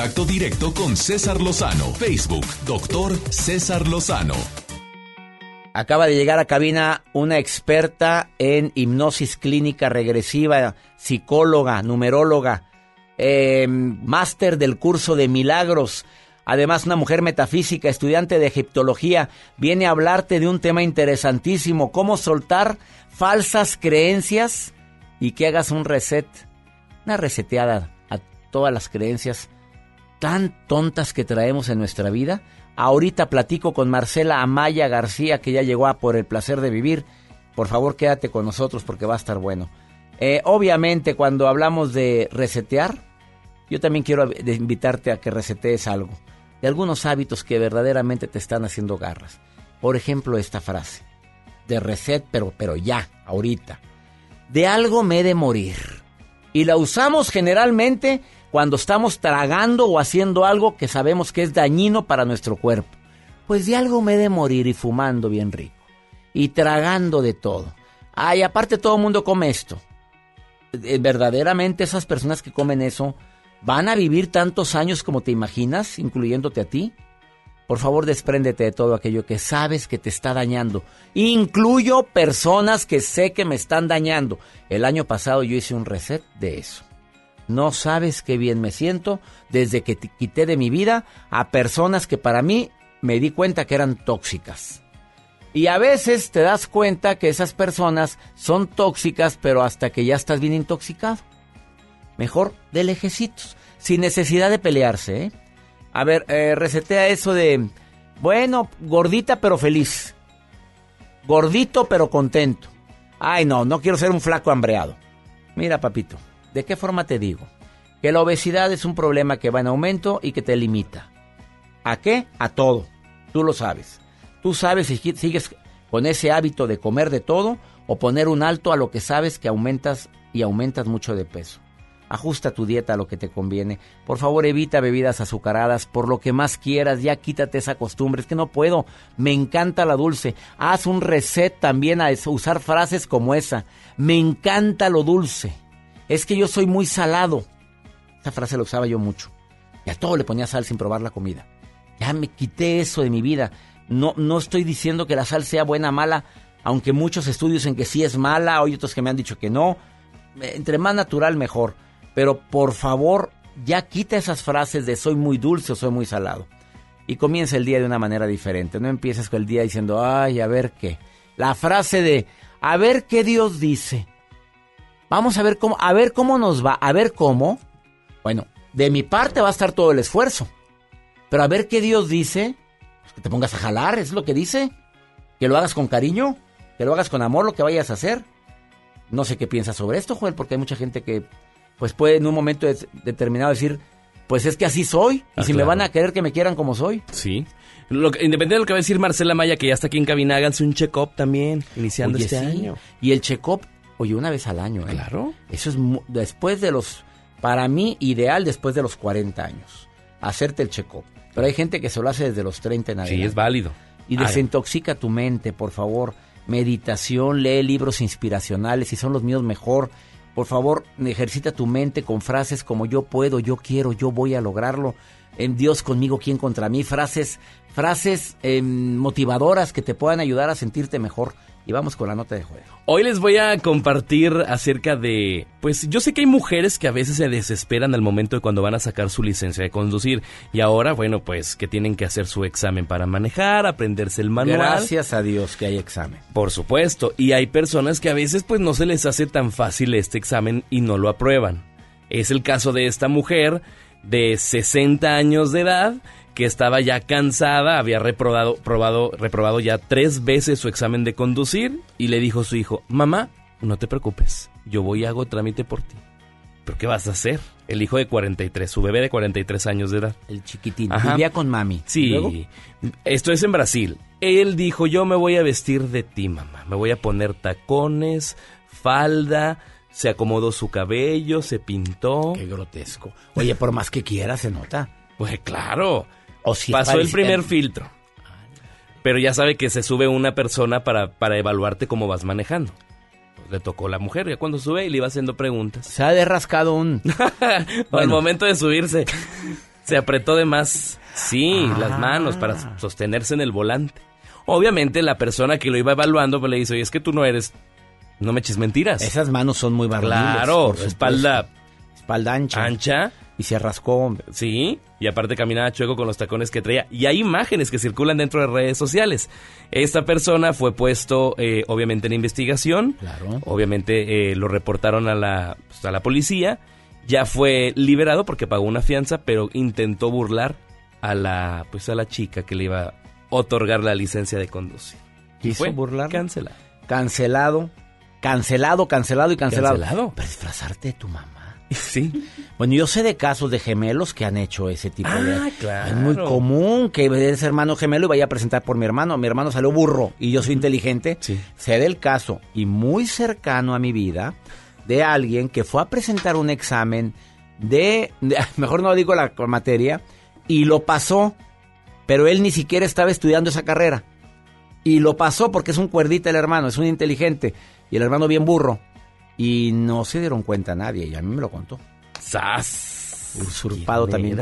Contacto directo con César Lozano. Facebook, doctor César Lozano. Acaba de llegar a cabina una experta en hipnosis clínica regresiva, psicóloga, numeróloga, eh, máster del curso de milagros. Además, una mujer metafísica, estudiante de egiptología, viene a hablarte de un tema interesantísimo, cómo soltar falsas creencias y que hagas un reset, una reseteada a todas las creencias tan tontas que traemos en nuestra vida. Ahorita platico con Marcela Amaya García, que ya llegó a por el placer de vivir. Por favor, quédate con nosotros porque va a estar bueno. Eh, obviamente, cuando hablamos de resetear, yo también quiero invitarte a que resetees algo. De algunos hábitos que verdaderamente te están haciendo garras. Por ejemplo, esta frase. De reset, pero, pero ya, ahorita. De algo me he de morir. Y la usamos generalmente cuando estamos tragando o haciendo algo que sabemos que es dañino para nuestro cuerpo. Pues de algo me he de morir y fumando bien rico. Y tragando de todo. Ay, aparte todo el mundo come esto. Eh, Verdaderamente esas personas que comen eso van a vivir tantos años como te imaginas, incluyéndote a ti. Por favor, despréndete de todo aquello que sabes que te está dañando. Incluyo personas que sé que me están dañando. El año pasado yo hice un reset de eso. No sabes qué bien me siento desde que te quité de mi vida a personas que para mí me di cuenta que eran tóxicas. Y a veces te das cuenta que esas personas son tóxicas, pero hasta que ya estás bien intoxicado. Mejor de lejecitos, sin necesidad de pelearse, ¿eh? A ver, eh, resetea eso de, bueno, gordita pero feliz. Gordito pero contento. Ay, no, no quiero ser un flaco hambreado. Mira, papito, ¿de qué forma te digo? Que la obesidad es un problema que va en aumento y que te limita. ¿A qué? A todo. Tú lo sabes. Tú sabes si sigues con ese hábito de comer de todo o poner un alto a lo que sabes que aumentas y aumentas mucho de peso. Ajusta tu dieta a lo que te conviene. Por favor, evita bebidas azucaradas por lo que más quieras. Ya quítate esa costumbre. Es que no puedo. Me encanta la dulce. Haz un reset también a usar frases como esa. Me encanta lo dulce. Es que yo soy muy salado. Esa frase la usaba yo mucho. Y a todo le ponía sal sin probar la comida. Ya me quité eso de mi vida. No, no estoy diciendo que la sal sea buena o mala, aunque muchos estudios en que sí es mala, hay otros que me han dicho que no. Eh, Entre más natural, mejor. Pero por favor, ya quita esas frases de soy muy dulce o soy muy salado. Y comienza el día de una manera diferente. No empieces con el día diciendo, ay, a ver qué. La frase de, a ver qué Dios dice. Vamos a ver cómo, a ver cómo nos va, a ver cómo. Bueno, de mi parte va a estar todo el esfuerzo. Pero a ver qué Dios dice, pues que te pongas a jalar, es lo que dice. Que lo hagas con cariño, que lo hagas con amor, lo que vayas a hacer. No sé qué piensas sobre esto, Joel, porque hay mucha gente que pues puede en un momento de- determinado decir, pues es que así soy. Y Ah, si me van a querer que me quieran como soy. Sí. Lo que- independientemente de lo que va a decir Marcela Maya, que ya está aquí en cabina, háganse un check-up también, iniciando Oye, este sí. año. Y el check-up, oye, una vez al año. ¿eh? Claro. Eso es después de los, para mí, ideal después de los 40 años. Hacerte el check-up. Pero hay gente que se lo hace desde los 30 en Sí, adelante. es válido. Y desintoxica tu mente, por favor. Meditación, lee libros inspiracionales, si son los míos mejor. Por favor, ejercita tu mente con frases como yo puedo, yo quiero, yo voy a lograrlo. En Dios conmigo, ¿quién contra mí? Frases, frases em, motivadoras que te puedan ayudar a sentirte mejor. Y vamos con la nota de juego. Hoy les voy a compartir acerca de, pues yo sé que hay mujeres que a veces se desesperan al momento de cuando van a sacar su licencia de conducir y ahora, bueno, pues que tienen que hacer su examen para manejar, aprenderse el manual. Gracias a Dios que hay examen. Por supuesto, y hay personas que a veces pues no se les hace tan fácil este examen y no lo aprueban. Es el caso de esta mujer de 60 años de edad que estaba ya cansada, había reprobado, probado, reprobado ya tres veces su examen de conducir y le dijo a su hijo, mamá, no te preocupes, yo voy y hago trámite por ti. ¿Pero qué vas a hacer? El hijo de 43, su bebé de 43 años de edad. El chiquitín. Ajá. Vivía con mami. Sí, esto es en Brasil. Él dijo, yo me voy a vestir de ti, mamá. Me voy a poner tacones, falda, se acomodó su cabello, se pintó. Qué grotesco. Oye, por más que quiera, se nota. Pues claro. O si Pasó el primer filtro. Pero ya sabe que se sube una persona para, para evaluarte cómo vas manejando. Pues le tocó la mujer, ya cuando sube y le iba haciendo preguntas. Se ha derrascado un... Al momento de subirse, se apretó de más, sí, Ah. las manos para sostenerse en el volante. Obviamente la persona que lo iba evaluando pues, le dice, oye, es que tú no eres, no me eches mentiras. Esas manos son muy varoniles. Claro, espalda Espalda ancha. ancha. Y se rascó. Sí, y aparte caminaba chueco con los tacones que traía. Y hay imágenes que circulan dentro de redes sociales. Esta persona fue puesto, eh, obviamente, en investigación. Claro. Obviamente eh, lo reportaron a la, pues, a la policía. Ya fue liberado porque pagó una fianza, pero intentó burlar a la, pues, a la chica que le iba a otorgar la licencia de conducir. Y ¿Quiso fue burlarla? cancelado. Cancelado. Cancelado, cancelado y cancelado. Cancelado. Para disfrazarte de tu mamá. Sí. Bueno, yo sé de casos de gemelos que han hecho ese tipo de... Ah, claro. Es muy común que ese hermano gemelo y vaya a presentar por mi hermano. Mi hermano salió burro y yo soy inteligente. Sé del caso y muy cercano a mi vida de alguien que fue a presentar un examen de, de- mejor no digo la materia, y lo pasó, pero él ni siquiera estaba estudiando esa carrera. Y lo pasó porque es un cuerdita el hermano, es un inteligente. Y el hermano bien burro. Y no se dieron cuenta nadie, y a mí me lo contó. ¡Sas! Usurpado también,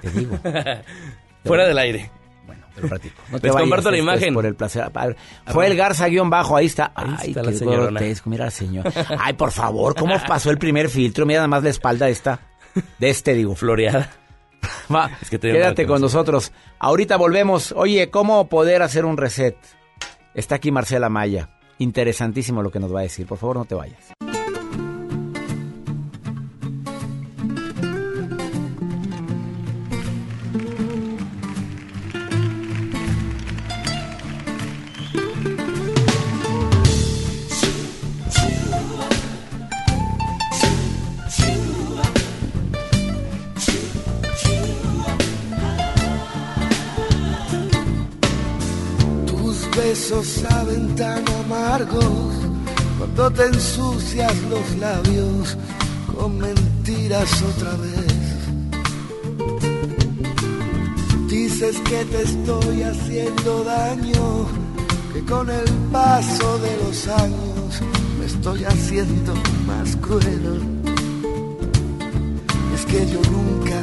te digo. Fuera del aire. Te lo platico. No te Les vayas, comparto la esto es imagen. por el placer. Fue el Garza guion bajo, ahí está. Ahí Ay, está qué grotesco, mira la señora. Ay, por favor, ¿cómo pasó el primer filtro? Mira nada más la espalda esta. De este, digo. Floreada. Va, Es que te quédate con nosotros. Ahorita volvemos. Oye, ¿cómo poder hacer un reset? Está aquí Marcela Maya. Interesantísimo lo que nos va a decir. Por favor, no te vayas. Te ensucias los labios con mentiras otra vez. Dices que te estoy haciendo daño, que con el paso de los años me estoy haciendo más cruel. Es que yo nunca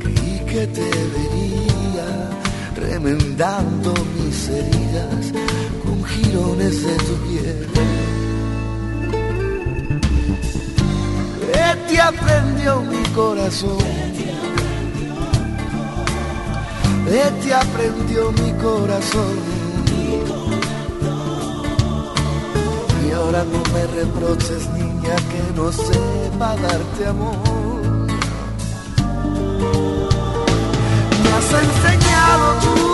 creí que te vería remendando mis heridas con jirones de tu piel. ¿Qué te aprendió mi corazón? ¿Qué te aprendió mi corazón? Y ahora no me reproches, niña, que no sepa darte amor. Me has enseñado tú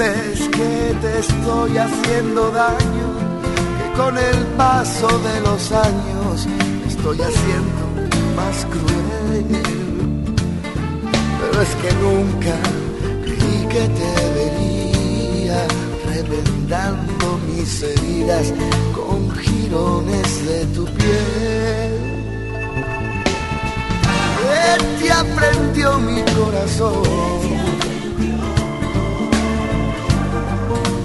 Dices que te estoy haciendo daño, que con el paso de los años me estoy haciendo más cruel. Pero es que nunca creí que te vería remendando mis heridas con jirones de tu piel. ¿Qué te aprendió mi corazón?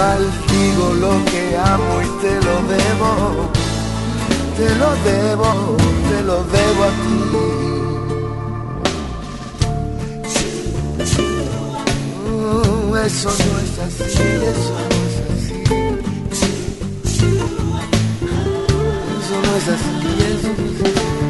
maldigo lo que amo y te lo debo te lo debo, te lo debo a ti. Mm, eso no es así, eso no es así. Eso no es así, eso no es así.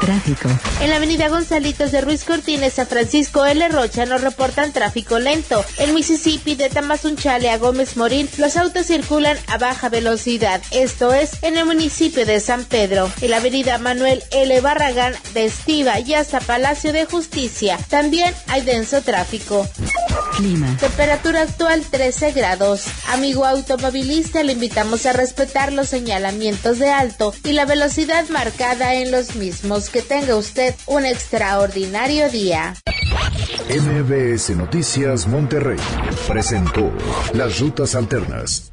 Tráfico. En la avenida Gonzalitos de Ruiz Cortines a Francisco L. Rocha nos reportan tráfico lento. En Mississippi de Tamazunchale a Gómez Morín los autos circulan a baja velocidad. Esto es en el municipio de San Pedro. En la avenida Manuel L. Barragán de Estiva y hasta Palacio de Justicia también hay denso tráfico. Clima. Temperatura actual 13 grados. Amigo automovilista, le invitamos a respetar los señalamientos de alto y la velocidad marcada en los mismos. Que tenga usted un extraordinario día. MBS Noticias Monterrey presentó Las Rutas Alternas.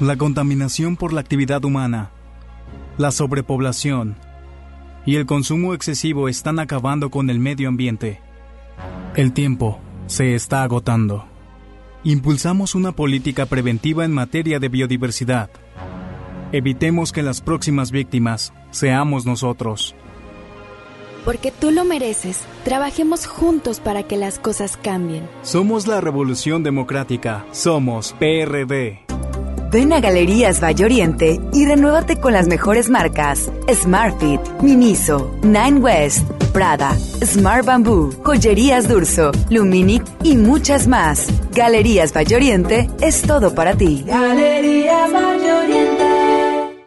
La contaminación por la actividad humana, la sobrepoblación y el consumo excesivo están acabando con el medio ambiente. El tiempo se está agotando. Impulsamos una política preventiva en materia de biodiversidad. Evitemos que las próximas víctimas seamos nosotros. Porque tú lo mereces, trabajemos juntos para que las cosas cambien. Somos la Revolución Democrática. Somos PRD. Ven a Galerías Valle Oriente y renuévate con las mejores marcas: Smartfit, Miniso, Nine West, Prada, Smart Bamboo, Joyerías Durso, Luminic y muchas más. Galerías Valle Oriente es todo para ti. Galerías Valle Oriente.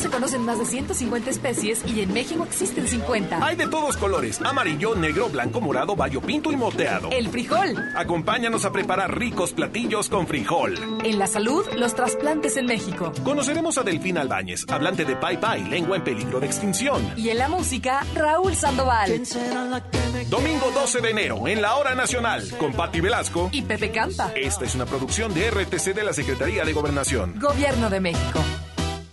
Se conocen más de 150 especies y en México existen 50. Hay de todos colores, amarillo, negro, blanco, morado, bayo pinto y moteado. El frijol. Acompáñanos a preparar ricos platillos con frijol. En la salud, los trasplantes en México. Conoceremos a Delfín Albáñez, hablante de Pai Pai, lengua en peligro de extinción. Y en la música, Raúl Sandoval. Domingo 12 de enero, en la Hora Nacional, con Patti Velasco. Y Pepe Campa. Esta es una producción de RTC de la Secretaría de Gobernación. Gobierno de México.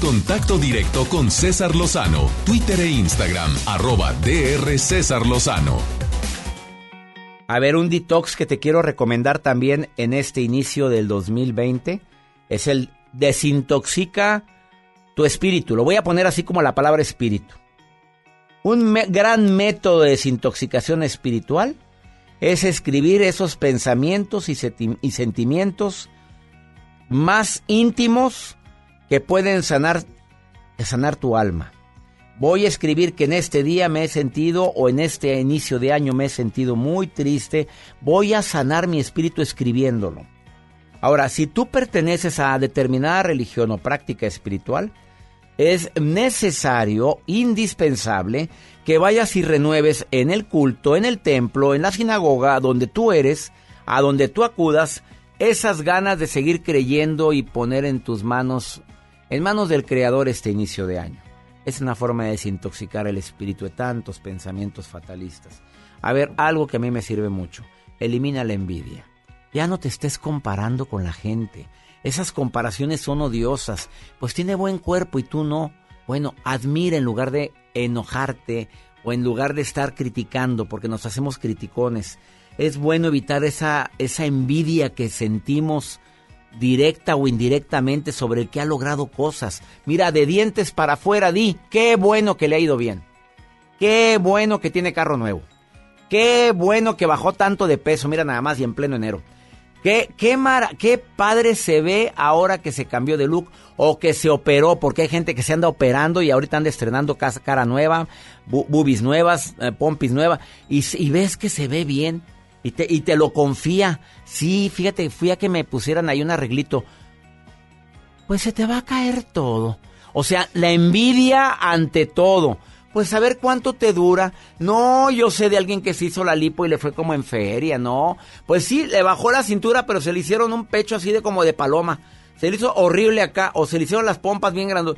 Contacto directo con César Lozano, Twitter e Instagram, arroba DR César Lozano. A ver, un detox que te quiero recomendar también en este inicio del 2020 es el desintoxica tu espíritu. Lo voy a poner así como la palabra espíritu. Un gran método de desintoxicación espiritual es escribir esos pensamientos y sentimientos más íntimos que pueden sanar, sanar tu alma. Voy a escribir que en este día me he sentido o en este inicio de año me he sentido muy triste. Voy a sanar mi espíritu escribiéndolo. Ahora, si tú perteneces a determinada religión o práctica espiritual, es necesario, indispensable, que vayas y renueves en el culto, en el templo, en la sinagoga, donde tú eres, a donde tú acudas, esas ganas de seguir creyendo y poner en tus manos, en manos del Creador este inicio de año. Es una forma de desintoxicar el espíritu de tantos pensamientos fatalistas. A ver, algo que a mí me sirve mucho. Elimina la envidia. Ya no te estés comparando con la gente. Esas comparaciones son odiosas. Pues tiene buen cuerpo y tú no. Bueno, admira en lugar de enojarte o en lugar de estar criticando, porque nos hacemos criticones. Es bueno evitar esa, esa envidia que sentimos directa o indirectamente sobre el que ha logrado cosas. Mira, de dientes para afuera, di, qué bueno que le ha ido bien. Qué bueno que tiene carro nuevo. Qué bueno que bajó tanto de peso, mira nada más y en pleno enero. Qué, qué, mara- qué padre se ve ahora que se cambió de look o que se operó, porque hay gente que se anda operando y ahorita anda estrenando cara nueva, boobies nuevas, eh, pompis nuevas, y ves que se ve bien y te, lo confía. Sí, fíjate, fui a que me pusieran ahí un arreglito. Pues se te va a caer todo. O sea, la envidia ante todo. Pues a ver cuánto te dura. No, yo sé de alguien que se hizo la lipo y le fue como en feria, no. Pues sí, le bajó la cintura, pero se le hicieron un pecho así de como de paloma. Se le hizo horrible acá, o se le hicieron las pompas bien grandes.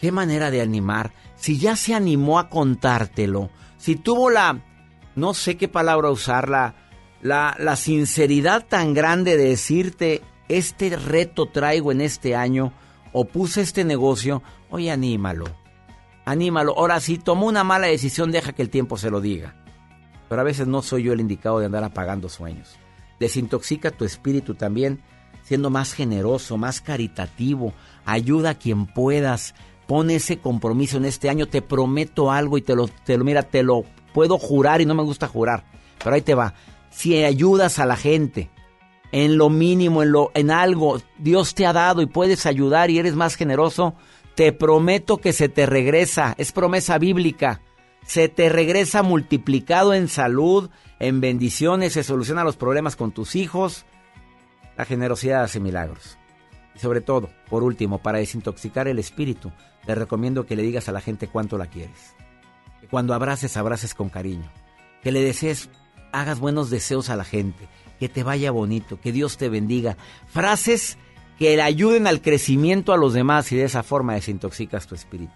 Qué manera de animar. Si ya se animó a contártelo, si tuvo la, no sé qué palabra usar, la, la, sinceridad tan grande de decirte, este reto traigo en este año, o puse este negocio, oye, anímalo. Anímalo. Ahora, si tomó una mala decisión, deja que el tiempo se lo diga. Pero a veces no soy yo el indicado de andar apagando sueños. Desintoxica tu espíritu también, siendo más generoso, más caritativo. Ayuda a quien puedas. Pon ese compromiso en este año. Te prometo algo y te lo, te lo, mira, te lo puedo jurar y no me gusta jurar. Pero ahí te va. Si ayudas a la gente, en lo mínimo, en lo, en algo, Dios te ha dado y puedes ayudar y eres más generoso, te prometo que se te regresa, es promesa bíblica, se te regresa multiplicado en salud, en bendiciones, se solucionan los problemas con tus hijos. La generosidad hace milagros. Y sobre todo, por último, para desintoxicar el espíritu, te recomiendo que le digas a la gente cuánto la quieres. Que cuando abraces, abraces con cariño. Que le desees, hagas buenos deseos a la gente. Que te vaya bonito, que Dios te bendiga. Frases que le ayuden al crecimiento a los demás y de esa forma desintoxicas tu espíritu.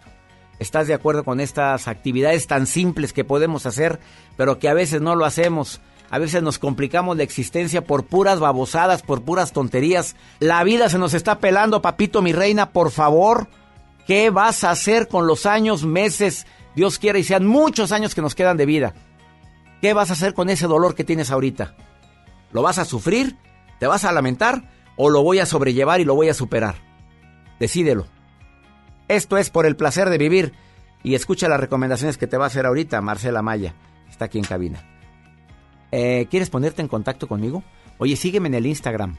¿Estás de acuerdo con estas actividades tan simples que podemos hacer, pero que a veces no lo hacemos? A veces nos complicamos la existencia por puras babosadas, por puras tonterías. La vida se nos está pelando, papito, mi reina, por favor. ¿Qué vas a hacer con los años, meses, Dios quiera y sean muchos años que nos quedan de vida? ¿Qué vas a hacer con ese dolor que tienes ahorita? ¿Lo vas a sufrir? ¿Te vas a lamentar? ¿O lo voy a sobrellevar y lo voy a superar? Decídelo. Esto es por el placer de vivir. Y escucha las recomendaciones que te va a hacer ahorita Marcela Maya. Está aquí en cabina. Eh, ¿Quieres ponerte en contacto conmigo? Oye, sígueme en el Instagram,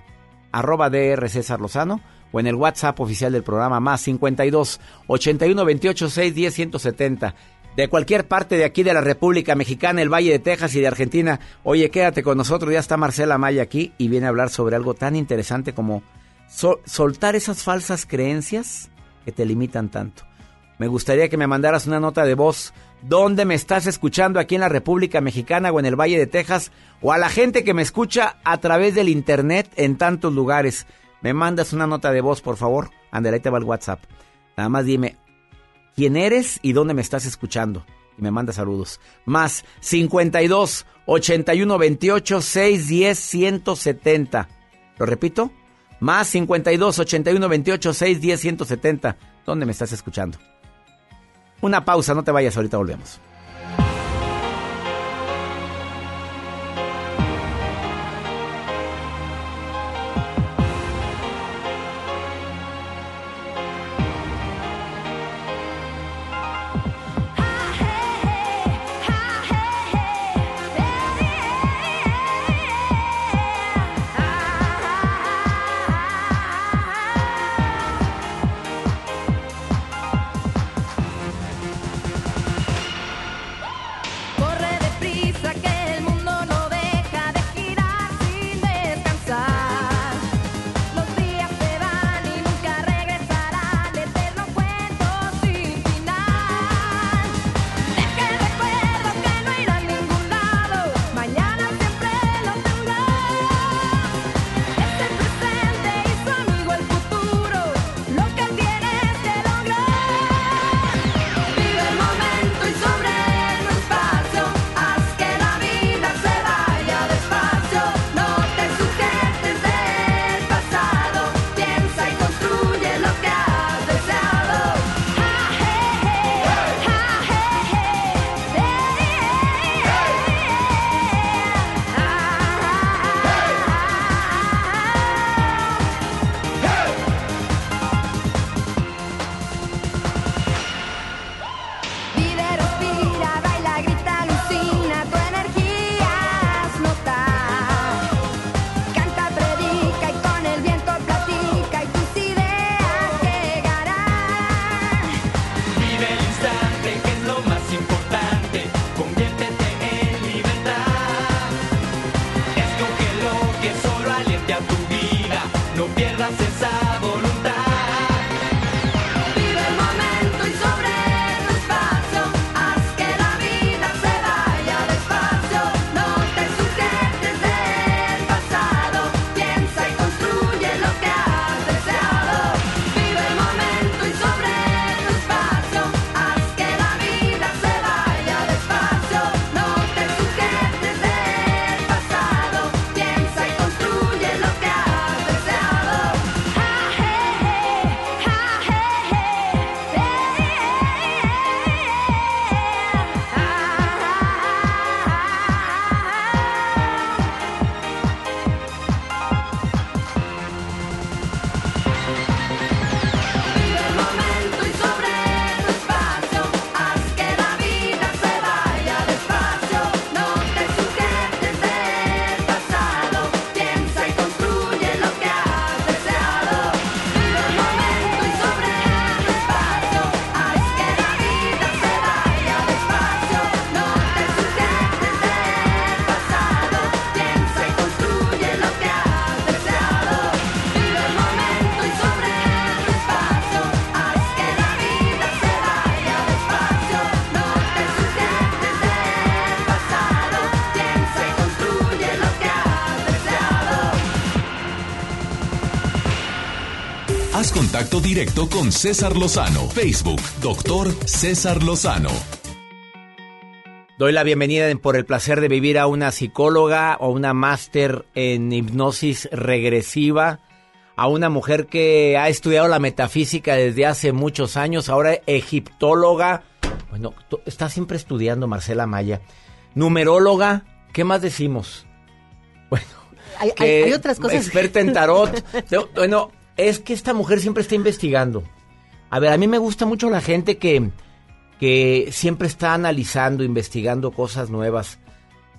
arroba DR César Lozano, o en el WhatsApp oficial del programa más 52 81 28 6 10 170. De cualquier parte de aquí de la República Mexicana, el Valle de Texas y de Argentina. Oye, quédate con nosotros, ya está Marcela Maya aquí y viene a hablar sobre algo tan interesante como sol- soltar esas falsas creencias que te limitan tanto. Me gustaría que me mandaras una nota de voz. ¿Dónde me estás escuchando? ¿Aquí en la República Mexicana o en el Valle de Texas? O a la gente que me escucha a través del Internet en tantos lugares. Me mandas una nota de voz, por favor. Ándale, ahí te va el WhatsApp. Nada más dime quién eres y dónde me estás escuchando. Y me manda saludos. Más 52 81 28 610 170. Lo repito. Más 52 81 28 6 10 170. ¿Dónde me estás escuchando? Una pausa, no te vayas, ahorita volvemos. Directo con César Lozano. Facebook, doctor César Lozano. Doy la bienvenida en por el placer de vivir a una psicóloga o una máster en hipnosis regresiva, a una mujer que ha estudiado la metafísica desde hace muchos años, ahora egiptóloga. Bueno, está siempre estudiando Marcela Maya. Numeróloga, ¿qué más decimos? Hay, hay- que hay otras cosas. Experta en tarot. Bueno, es que esta mujer siempre está investigando. A ver, a mí me gusta mucho la gente que, que siempre está analizando, investigando cosas nuevas.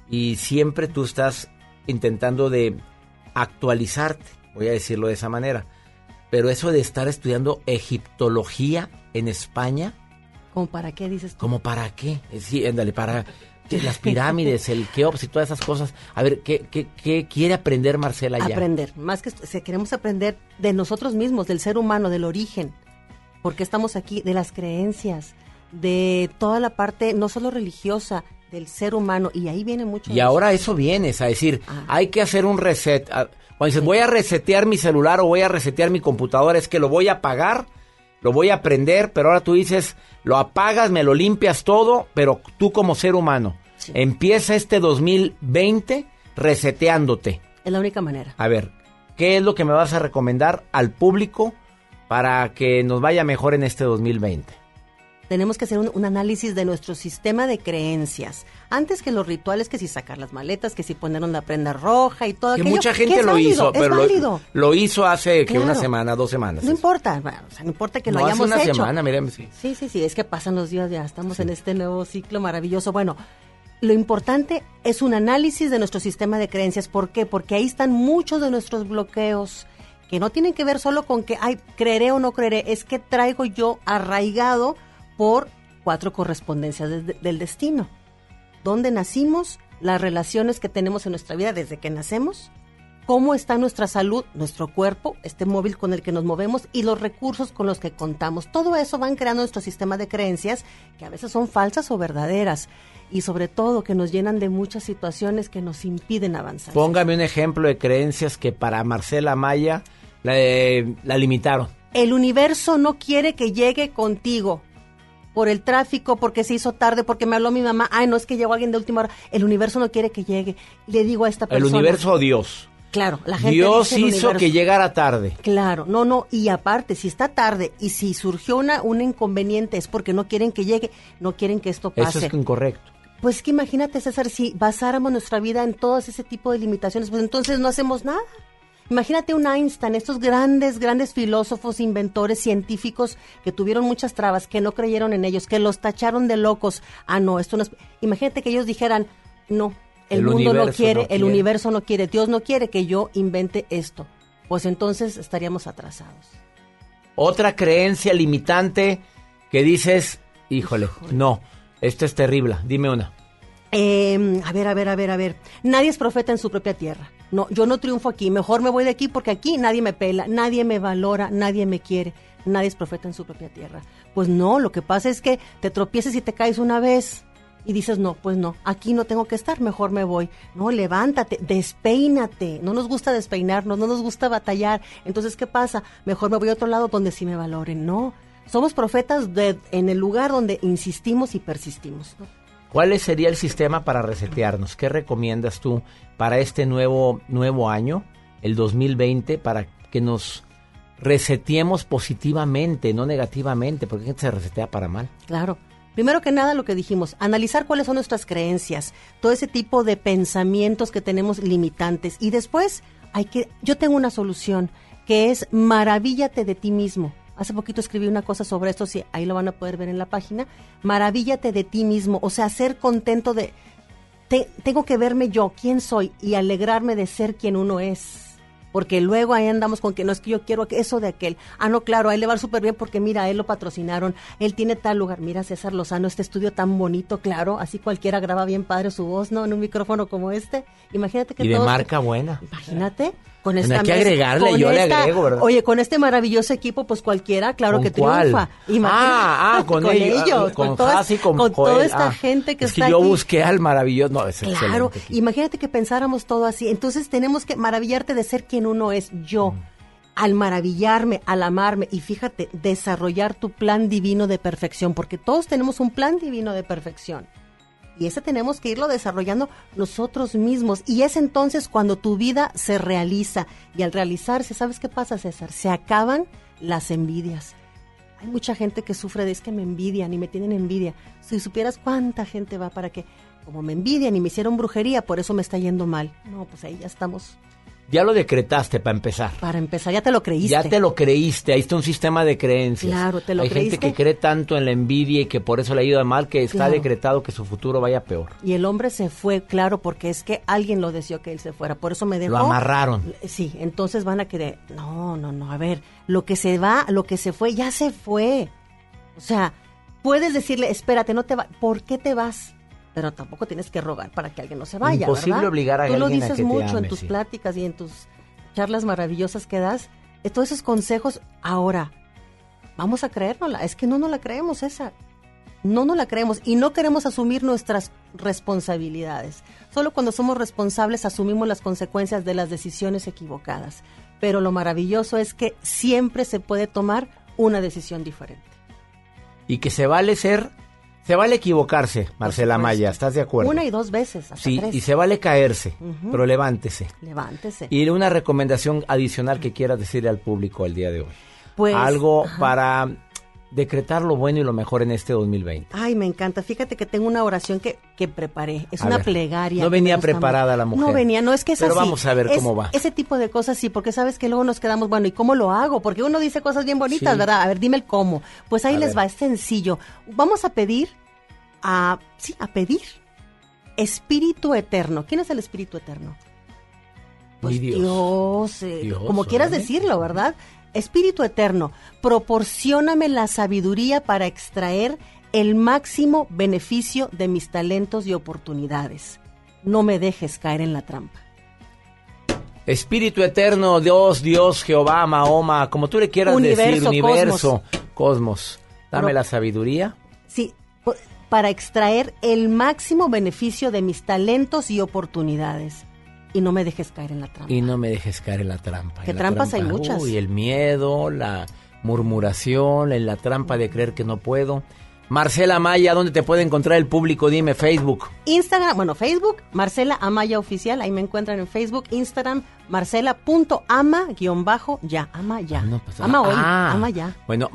Y siempre tú estás intentando de actualizarte, voy a decirlo de esa manera. Pero eso de estar estudiando egiptología en España, ¿Cómo para qué dices tú? ¿como para qué? Eh, Sí, ándale, para las pirámides, el Keops y todas esas cosas. A ver, ¿qué, qué, qué quiere aprender Marcela ya? Aprender. Más que si queremos aprender de nosotros mismos, del ser humano, del origen. Porque estamos aquí, de las creencias, de toda la parte, no solo religiosa, del ser humano. Y ahí viene mucho. Y ahora eso. eso vienes a decir, hay que hacer un reset. Ah, Cuando dices, voy a resetear mi celular o voy a resetear mi computadora, es que lo voy a apagar, lo voy a prender, pero ahora tú dices, lo apagas, me lo limpias todo, pero tú como ser humano, empieza este 2020 reseteándote. Es la única manera. A ver, ¿qué es lo que me vas a recomendar al público para que nos vaya mejor en este 2020? Tenemos que hacer un, un análisis de nuestro sistema de creencias. Antes que los rituales, que si sacar las maletas, que si poner una prenda roja y todo Que aquello, mucha que gente es lo válido, hizo, es pero lo, lo hizo hace que una semana, dos semanas. No importa, bueno, o sea, no importa que lo No, hace hayamos una hecho. semana, miren, sí. Sí, sí, sí, es que pasan los días, ya estamos en este nuevo ciclo maravilloso. Bueno, lo importante es un análisis de nuestro sistema de creencias. ¿Por qué? Porque ahí están muchos de nuestros bloqueos que no tienen que ver solo con que, ay, creeré o no creeré, es que traigo yo arraigado por cuatro correspondencias de- del destino. ¿Dónde nacimos? Las relaciones que tenemos en nuestra vida desde que nacemos, cómo está nuestra salud, nuestro cuerpo, este móvil con el que nos movemos y los recursos con los que contamos. Todo eso van creando nuestro sistema de creencias que a veces son falsas o verdaderas y sobre todo que nos llenan de muchas situaciones que nos impiden avanzar. Póngame un ejemplo de creencias que para Marcela Maya la, eh, la limitaron. El universo no quiere que llegue contigo por el tráfico, porque se hizo tarde, porque me habló mi mamá. Ay, no es que llegó alguien de última hora. El universo no quiere que llegue. Le digo a esta El persona. universo o Dios. Claro, la gente Dios dice el hizo universo. que llegara tarde. Claro, no, no, y aparte, si está tarde y si surgió una, un inconveniente es porque no quieren que llegue, no quieren que esto pase. Eso es incorrecto. Pues que imagínate, César, si basáramos nuestra vida en todos ese tipo de limitaciones, pues entonces no hacemos nada. Imagínate un Einstein, estos grandes, grandes filósofos, inventores, científicos que tuvieron muchas trabas, que no creyeron en ellos, que los tacharon de locos. Ah, no, esto no es... Imagínate que ellos dijeran, no, el, El mundo no quiere, no el universo no quiere, Dios no quiere que yo invente esto. Pues entonces estaríamos atrasados. Otra creencia limitante que dices, híjole, no, esto es terrible. Dime una. Eh, a ver, a ver, a ver, a ver. Nadie es profeta en su propia tierra. No, yo no triunfo aquí. Mejor me voy de aquí porque aquí nadie me pela, nadie me valora, nadie me quiere. Nadie es profeta en su propia tierra. Pues no, lo que pasa es que te tropieces y te caes una vez y dices, no, pues no, aquí no tengo que estar, mejor me voy. No, levántate, despeínate. No nos gusta despeinarnos, no nos gusta batallar. Entonces, ¿qué pasa? Mejor me voy a otro lado donde sí me valoren. No, somos profetas de, en el lugar donde insistimos y persistimos. ¿Cuál sería el sistema para resetearnos? ¿Qué recomiendas tú para este nuevo, nuevo año, el 2020, para que nos reseteemos positivamente, no negativamente? Porque gente se resetea para mal. Claro. Primero que nada, lo que dijimos, analizar cuáles son nuestras creencias, todo ese tipo de pensamientos que tenemos limitantes. Y después, hay que, yo tengo una solución, que es maravíllate de ti mismo. Hace poquito escribí una cosa sobre esto, si ahí lo van a poder ver en la página. Maravíllate de ti mismo, o sea, ser contento de, te- tengo que verme yo, quién soy, y alegrarme de ser quien uno es. Porque luego ahí andamos con que no es que yo quiero eso de aquel. Ah, no, claro, a él le va súper bien porque mira, a él lo patrocinaron, él tiene tal lugar. Mira, César Lozano, este estudio tan bonito, claro, así cualquiera graba bien padre su voz, ¿no? En un micrófono como este. Imagínate que Y de todos- marca buena. Imagínate. Con esta hay que agregarle, con yo le esta- agrego, ¿verdad? Oye, con este maravilloso equipo, pues cualquiera, claro ¿Con que cuál? triunfa. Imagínate. Ah, ah, con, ellos, con, todas- con, con Joel. toda esta Ah, gente que es está que yo aquí. busqué al maravilloso. No, es Claro, imagínate que pensáramos todo así. Entonces tenemos que maravillarte de ser quien uno es, yo. Mm. Al maravillarme, al amarme y fíjate, desarrollar tu plan divino de perfección, porque todos tenemos un plan divino de perfección. Y ese tenemos que irlo desarrollando nosotros mismos. Y es entonces cuando tu vida se realiza. Y al realizarse, ¿sabes qué pasa, César? Se acaban las envidias. Hay mucha gente que sufre de es que me envidian y me tienen envidia. Si supieras cuánta gente va para que, como me envidian y me hicieron brujería, por eso me está yendo mal. No, pues ahí ya estamos. Ya lo decretaste para empezar. Para empezar, ya te lo creíste. Ya te lo creíste, ahí está un sistema de creencias. Claro, te lo Hay creíste. gente que cree tanto en la envidia y que por eso le ido mal que está Claro. decretado que su futuro vaya peor. Y el hombre se fue, claro, porque es que alguien lo deseó que él se fuera. Por eso me dejó. Lo amarraron. Sí, entonces van a querer. No, no, no. A ver, lo que se va, lo que se fue, ya se fue. O sea, puedes decirle, espérate, no te va. ¿Por qué te vas? Pero tampoco tienes que rogar para que alguien no se vaya. Imposible ¿verdad? obligar a Tú lo alguien a dices te mucho en ame, tus sí. pláticas y en tus charlas maravillosas que das. Eh, Todos esos consejos, ahora, vamos a creérnosla. Es que no nos la creemos esa. No nos la creemos y no queremos asumir nuestras responsabilidades. Solo cuando somos responsables asumimos las consecuencias de las decisiones equivocadas. Pero lo maravilloso es que siempre se puede tomar una decisión diferente. Y que se vale ser Se vale equivocarse, Marcela Maya, ¿estás de acuerdo? Una y dos veces, hasta Sí, tres. y se vale caerse, pero levántese. Levántese. Y una recomendación adicional que quieras decirle al público el día de hoy. Pues, Algo ajá. para decretar lo bueno y lo mejor en este 2020. Ay, me encanta. Fíjate que tengo una oración que, que preparé. Es A una ver, plegaria. no venía preparada la mujer. No venía, no es que es Pero así. vamos a ver Es- cómo va. Ese tipo de cosas sí, porque sabes que luego nos quedamos, bueno, ¿y cómo lo hago? Porque uno dice cosas bien bonitas, Sí. ¿verdad? A ver, dime el cómo. Pues ahí A les ver. va, es sencillo. Vamos a pedir a, sí, a pedir Espíritu Eterno. ¿Quién es el Espíritu Eterno? Pues Dios. Dios, eh, Dios, como quieras decirlo, ¿verdad? Espíritu Eterno, proporcióname la sabiduría para extraer el máximo beneficio de mis talentos y oportunidades. No me dejes caer en la trampa. Espíritu eterno, Dios, Dios, Jehová, Mahoma, como tú le quieras decir, Universo, universo, cosmos. Dame Pero- la sabiduría. Sí, para extraer el máximo beneficio de mis talentos y oportunidades. Y no me dejes caer en la trampa. Y no me dejes caer en la trampa. La trampas hay muchas. Uy, el miedo, la murmuración, en la trampa de creer que no puedo. Marcela Maya, ¿dónde te puede encontrar el público? Dime, Facebook. Instagram, bueno, Facebook, Marcela Amaya Oficial, ahí me encuentran en Facebook, Instagram, marcela.ama guion bajo ya, ama ya. ama hoy, Ah. ama ya. Bueno,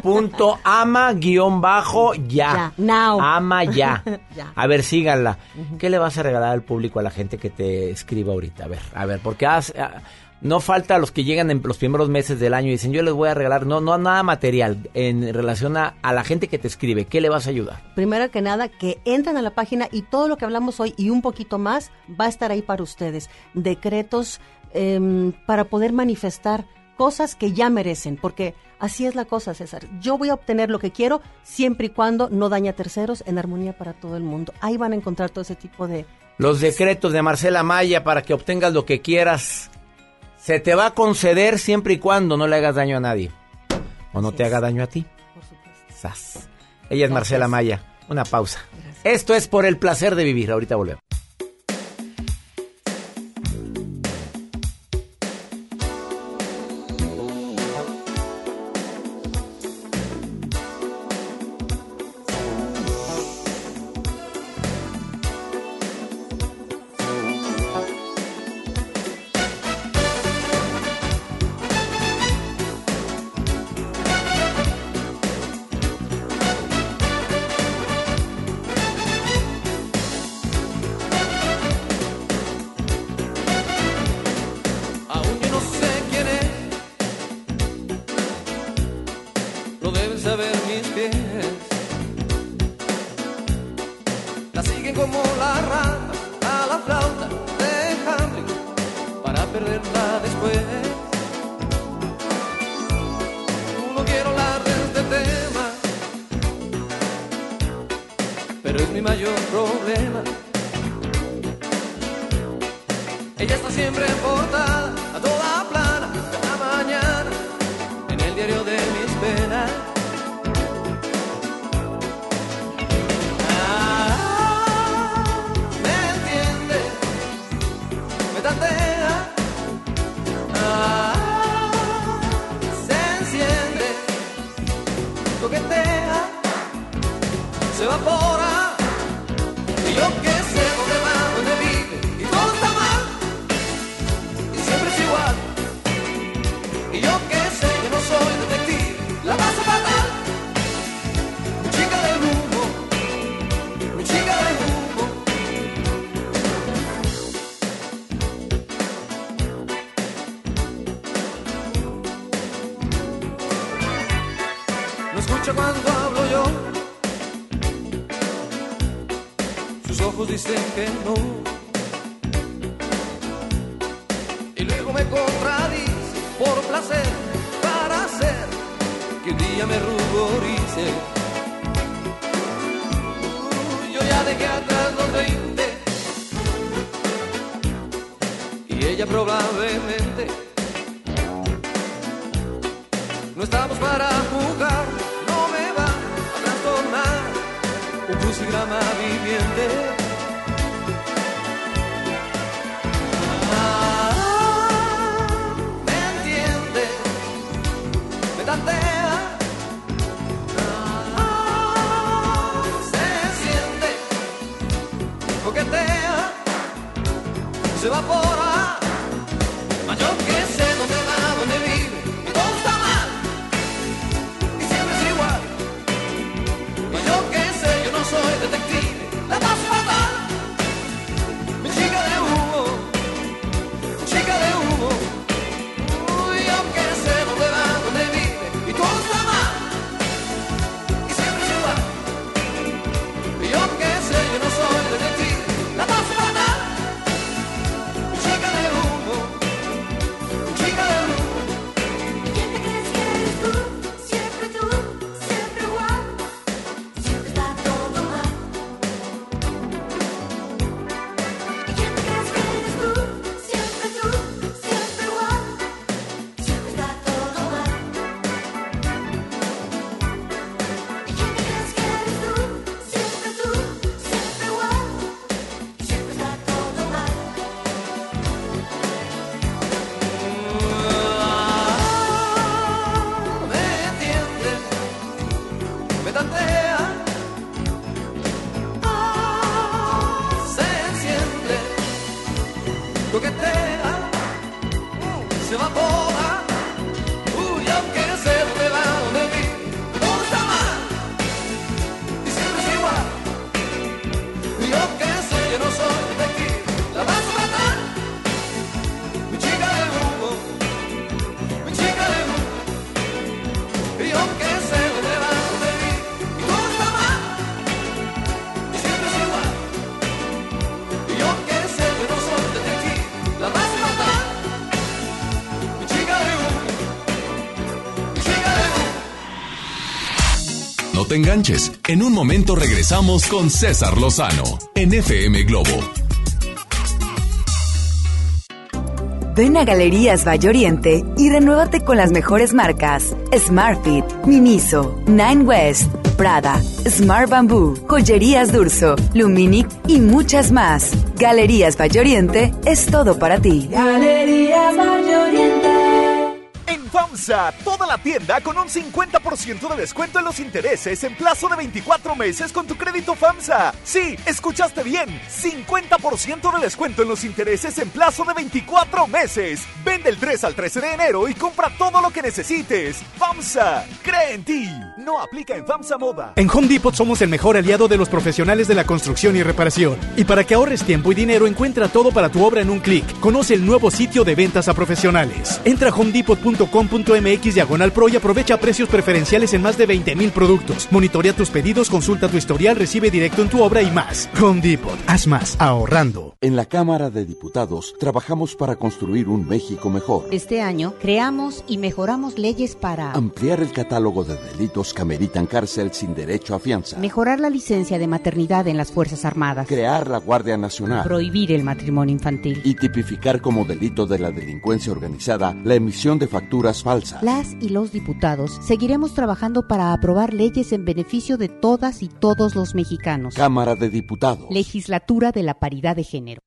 marcela.ama guion bajo ya. Now. Ama ya. Ya. A ver, síganla. ¿Qué le vas a regalar al público, a la gente que te escriba ahorita? A ver, a ver, porque has- ah, no falta los que llegan en los primeros meses del año y dicen, yo les voy a regalar, no, no nada material, en relación a, a la gente que te escribe. ¿Qué le vas a ayudar? Primero que nada, que entren a la página y todo lo que hablamos hoy y un poquito más va a estar ahí para ustedes. Decretos em, para poder manifestar cosas que ya merecen, porque así es la cosa, César. Yo voy a obtener lo que quiero siempre y cuando no daña a terceros en armonía para todo el mundo. Ahí van a encontrar todo ese tipo de... Los decretos de Marcela Maya para que obtengas lo que quieras. Se te va a conceder siempre y cuando no le hagas daño a nadie. O no te haga daño a ti. Sas. Ella es Marcela Maya. Una pausa. Esto es por el placer de vivir. Ahorita volvemos. Perderla después. No quiero hablar de este tema, pero es mi mayor problema. Ella está siempre portada, te enganches. En un momento regresamos con César Lozano en FM Globo. Ven a Galerías Valle Oriente y renuévate con las mejores marcas: Smartfit, Miniso, Nine West, Prada, Smart Bamboo, Joyerías Durso, Luminic y muchas más. Galerías Valle Oriente es todo para ti. Galerías Valle Oriente. FAMSA, toda la tienda con un 50% de descuento en los intereses en plazo de 24 meses con tu crédito FAMSA. Sí, escuchaste bien, 50% de descuento en los intereses en plazo de 24 meses. Vende el 3 al 13 de enero y compra todo lo que necesites. FAMSA, cree en ti. No aplica en FAMSA Moda. En Home Depot somos el mejor aliado de los profesionales de la construcción y reparación. Y para que ahorres tiempo y dinero, encuentra todo para tu obra en un clic. Conoce el nuevo sitio de ventas a profesionales. Entra a homedepot.com.mx diagonal pro y aprovecha precios preferenciales en más de 20 mil productos. Monitorea tus pedidos, consulta tu historial, recibe directo en tu obra y más. Home Depot, haz más, ahorrando. En la Cámara de Diputados trabajamos para construir un México mejor. Este año creamos y mejoramos leyes para Ampliar el catálogo de delitos que ameritan cárcel sin derecho a fianza. mejorar la licencia de maternidad en las Fuerzas Armadas, Crear la Guardia Nacional. prohibir el matrimonio infantil. y tipificar como delito de la delincuencia organizada la emisión de facturas falsas. Las y los diputados seguiremos trabajando para aprobar leyes en beneficio de todas y todos los mexicanos. Cámara de Diputados. Legislatura de la Paridad de Género.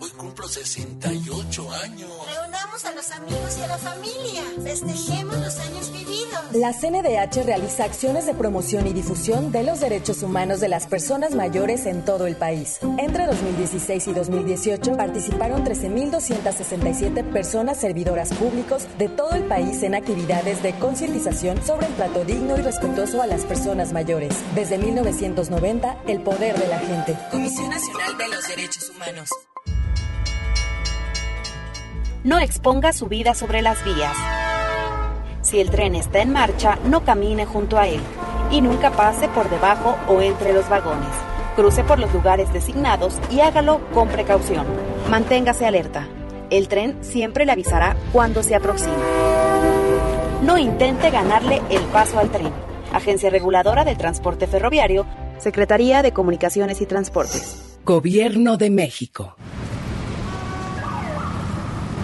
Hoy cumplo 68 años. Reunamos a los amigos y a la familia. Festejemos los años vividos. La CNDH realiza acciones de promoción y difusión de los derechos humanos de las personas mayores en todo el país. Entre 2016 y 2018 participaron 13.267 personas servidoras públicos de todo el país en actividades de concientización sobre el trato digno y respetuoso a las personas mayores. Desde 1990, el poder de la gente. Comisión Nacional de los Derechos Humanos. No exponga su vida sobre las vías. Si el tren está en marcha, no camine junto a él y nunca pase por debajo o entre los vagones. Cruce por los lugares designados y hágalo con precaución. Manténgase alerta. El tren siempre le avisará cuando se aproxima. No intente ganarle el paso al tren. Agencia Reguladora del Transporte Ferroviario, Secretaría de Comunicaciones y Transportes. Gobierno de México.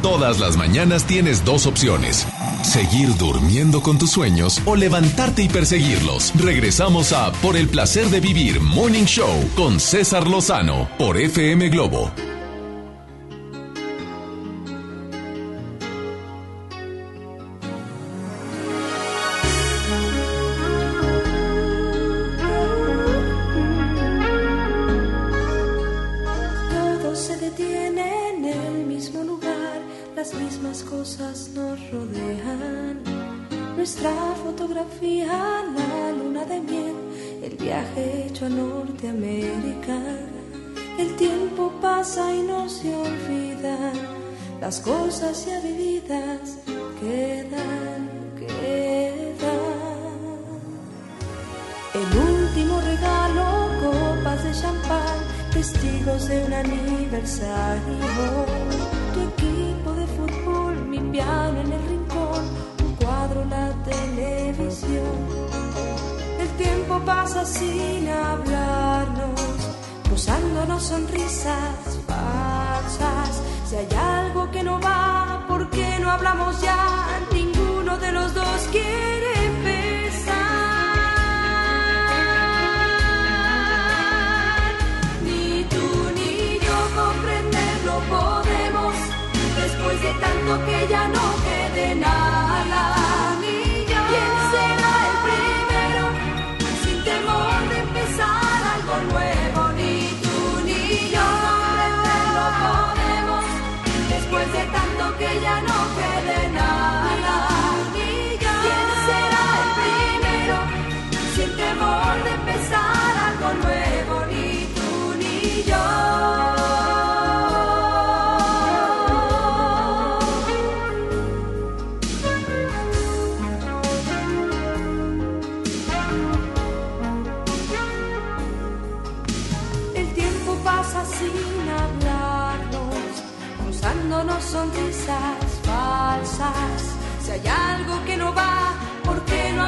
Todas las mañanas tienes dos opciones. Seguir durmiendo con tus sueños o levantarte y perseguirlos. Regresamos a Por el placer de vivir Morning Show con César Lozano por FM Globo. Las cosas ya vividas quedan, quedan. El último regalo, copas de champán, testigos de un aniversario. Tu equipo de fútbol, mi piano en el rincón, un cuadro, la televisión. El tiempo pasa sin hablarnos, cruzándonos sonrisas falsas. Si hay algo que no va, ¿por qué no hablamos ya? Ninguno de los dos quiere empezar. Ni tú ni yo comprenderlo podemos, después de tanto que ya no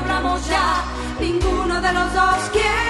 hablamos ya, ninguno de los dos quiere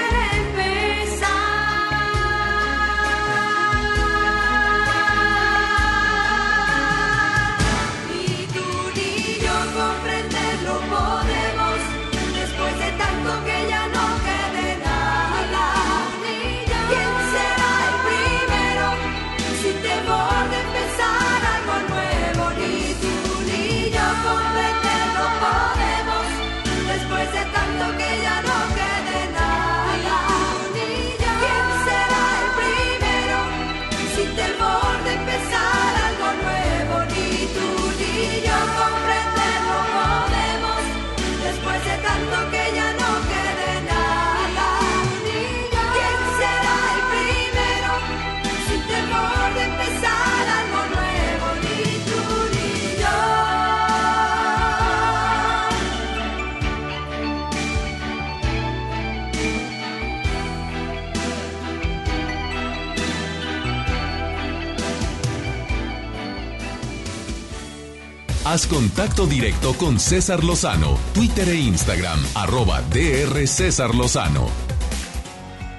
Haz contacto directo con César Lozano, Twitter e Instagram, arroba DR César Lozano.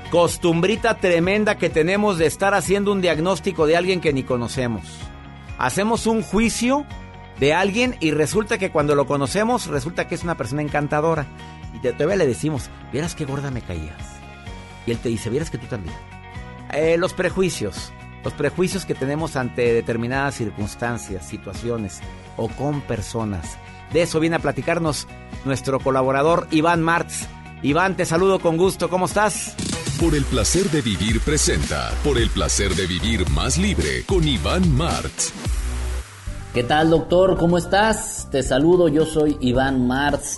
Costumbrita tremenda que tenemos de estar haciendo un diagnóstico de alguien que ni conocemos. Hacemos un juicio de alguien y resulta que cuando lo conocemos, resulta que es una persona encantadora. Y todavía le decimos, vieras qué gorda me caías. Y él te dice, vieras que tú también. Eh, los prejuicios. Los prejuicios que tenemos ante determinadas circunstancias, situaciones o con personas. De eso viene a platicarnos nuestro colaborador Iván Martz. Iván, te saludo con gusto. ¿Cómo estás? Por el placer de vivir presenta. Por el placer de vivir más libre con Iván Martz. ¿Qué tal, doctor? ¿Cómo estás? Te saludo, yo soy Iván Martz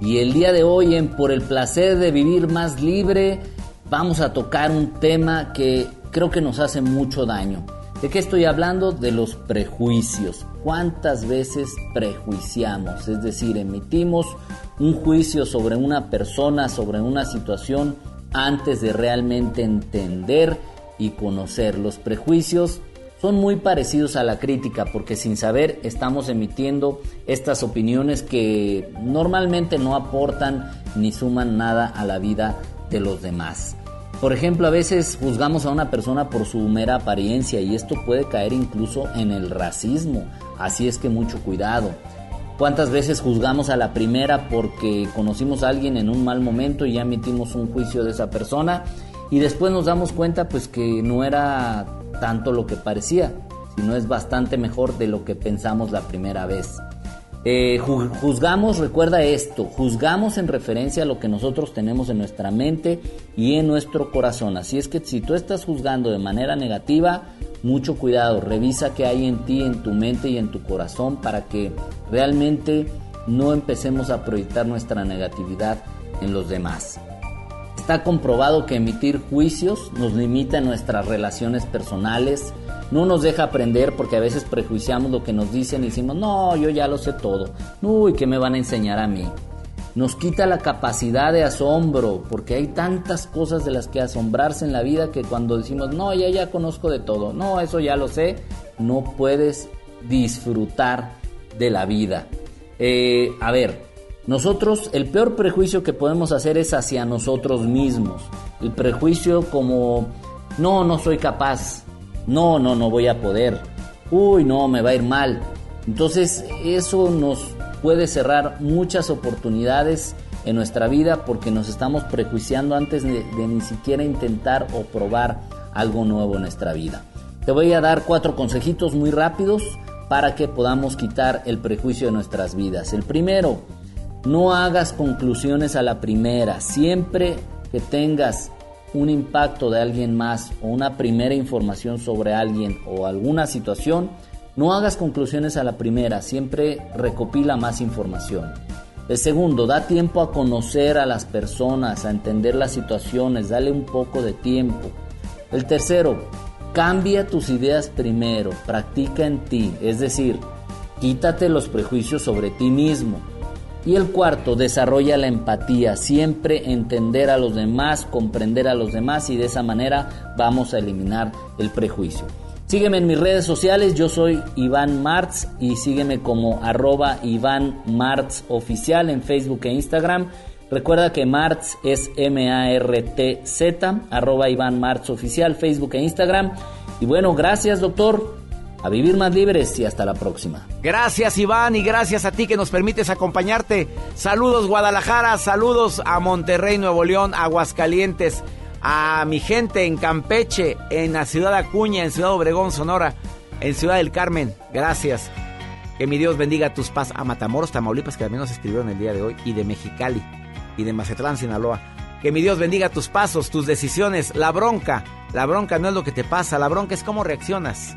y el día de hoy en Por el placer de vivir más libre vamos a tocar un tema que creo que nos hace mucho daño. ¿De qué estoy hablando? De los prejuicios. ¿Cuántas veces prejuiciamos? Es decir, emitimos un juicio sobre una persona, sobre una situación, antes de realmente entender y conocer. Los prejuicios son muy parecidos a la crítica porque sin saber estamos emitiendo estas opiniones que normalmente no aportan ni suman nada a la vida de los demás. Por ejemplo, a veces juzgamos a una persona por su mera apariencia y esto puede caer incluso en el racismo, así es que mucho cuidado. ¿Cuántas veces juzgamos a la primera porque conocimos a alguien en un mal momento y ya emitimos un juicio de esa persona y después nos damos cuenta pues que no era tanto lo que parecía, sino es bastante mejor de lo que pensamos la primera vez. Eh, ju- juzgamos, recuerda esto, juzgamos en referencia a lo que nosotros tenemos en nuestra mente y en nuestro corazón. Así es que si tú estás juzgando de manera negativa, mucho cuidado, revisa qué hay en ti, en tu mente y en tu corazón para que realmente no empecemos a proyectar nuestra negatividad en los demás. Está comprobado que emitir juicios nos limita en nuestras relaciones personales, no nos deja aprender porque a veces prejuiciamos lo que nos dicen y decimos, no, yo ya lo sé todo, uy, ¿qué me van a enseñar a mí? Nos quita la capacidad de asombro porque hay tantas cosas de las que asombrarse en la vida que cuando decimos, no, ya ya conozco de todo, no, eso ya lo sé, no puedes disfrutar de la vida. Eh, a ver, nosotros, el peor prejuicio que podemos hacer es hacia nosotros mismos. El prejuicio como, no, no soy capaz, no, no, no voy a poder, uy, no, me va a ir mal. Entonces, eso nos puede cerrar muchas oportunidades en nuestra vida porque nos estamos prejuiciando antes de, de ni siquiera intentar o probar algo nuevo en nuestra vida. Te voy a dar cuatro consejitos muy rápidos para que podamos quitar el prejuicio de nuestras vidas. El primero, no hagas conclusiones a la primera. Siempre que tengas un impacto de alguien más o una primera información sobre alguien o alguna situación, no hagas conclusiones a la primera. Siempre recopila más información. El segundo, da tiempo a conocer a las personas, a entender las situaciones, dale un poco de tiempo. El tercero, cambia tus ideas primero, practica en ti, es decir, quítate los prejuicios sobre ti mismo. Y el cuarto, desarrolla la empatía, siempre entender a los demás, comprender a los demás y de esa manera vamos a eliminar el prejuicio. Sígueme en mis redes sociales, yo soy Iván Martz y sígueme como arroba Iván Martz oficial en Facebook e Instagram. Recuerda que Martz es M-A-R-T-Z, arroba Iván Martz oficial, Facebook e Instagram. Y bueno, gracias doctor, a vivir más libres y hasta la próxima. Gracias Iván y gracias a ti que nos permites acompañarte. Saludos Guadalajara, saludos a Monterrey, Nuevo León, Aguascalientes, a mi gente en Campeche, en la ciudad Acuña, en Ciudad Obregón, Sonora, en Ciudad del Carmen. Gracias. Que mi Dios bendiga tus paz a Matamoros, Tamaulipas, que también nos escribieron el día de hoy, y de Mexicali, y de Mazatlán, Sinaloa. Que mi Dios bendiga tus pasos, tus decisiones, la bronca. La bronca no es lo que te pasa, la bronca es cómo reaccionas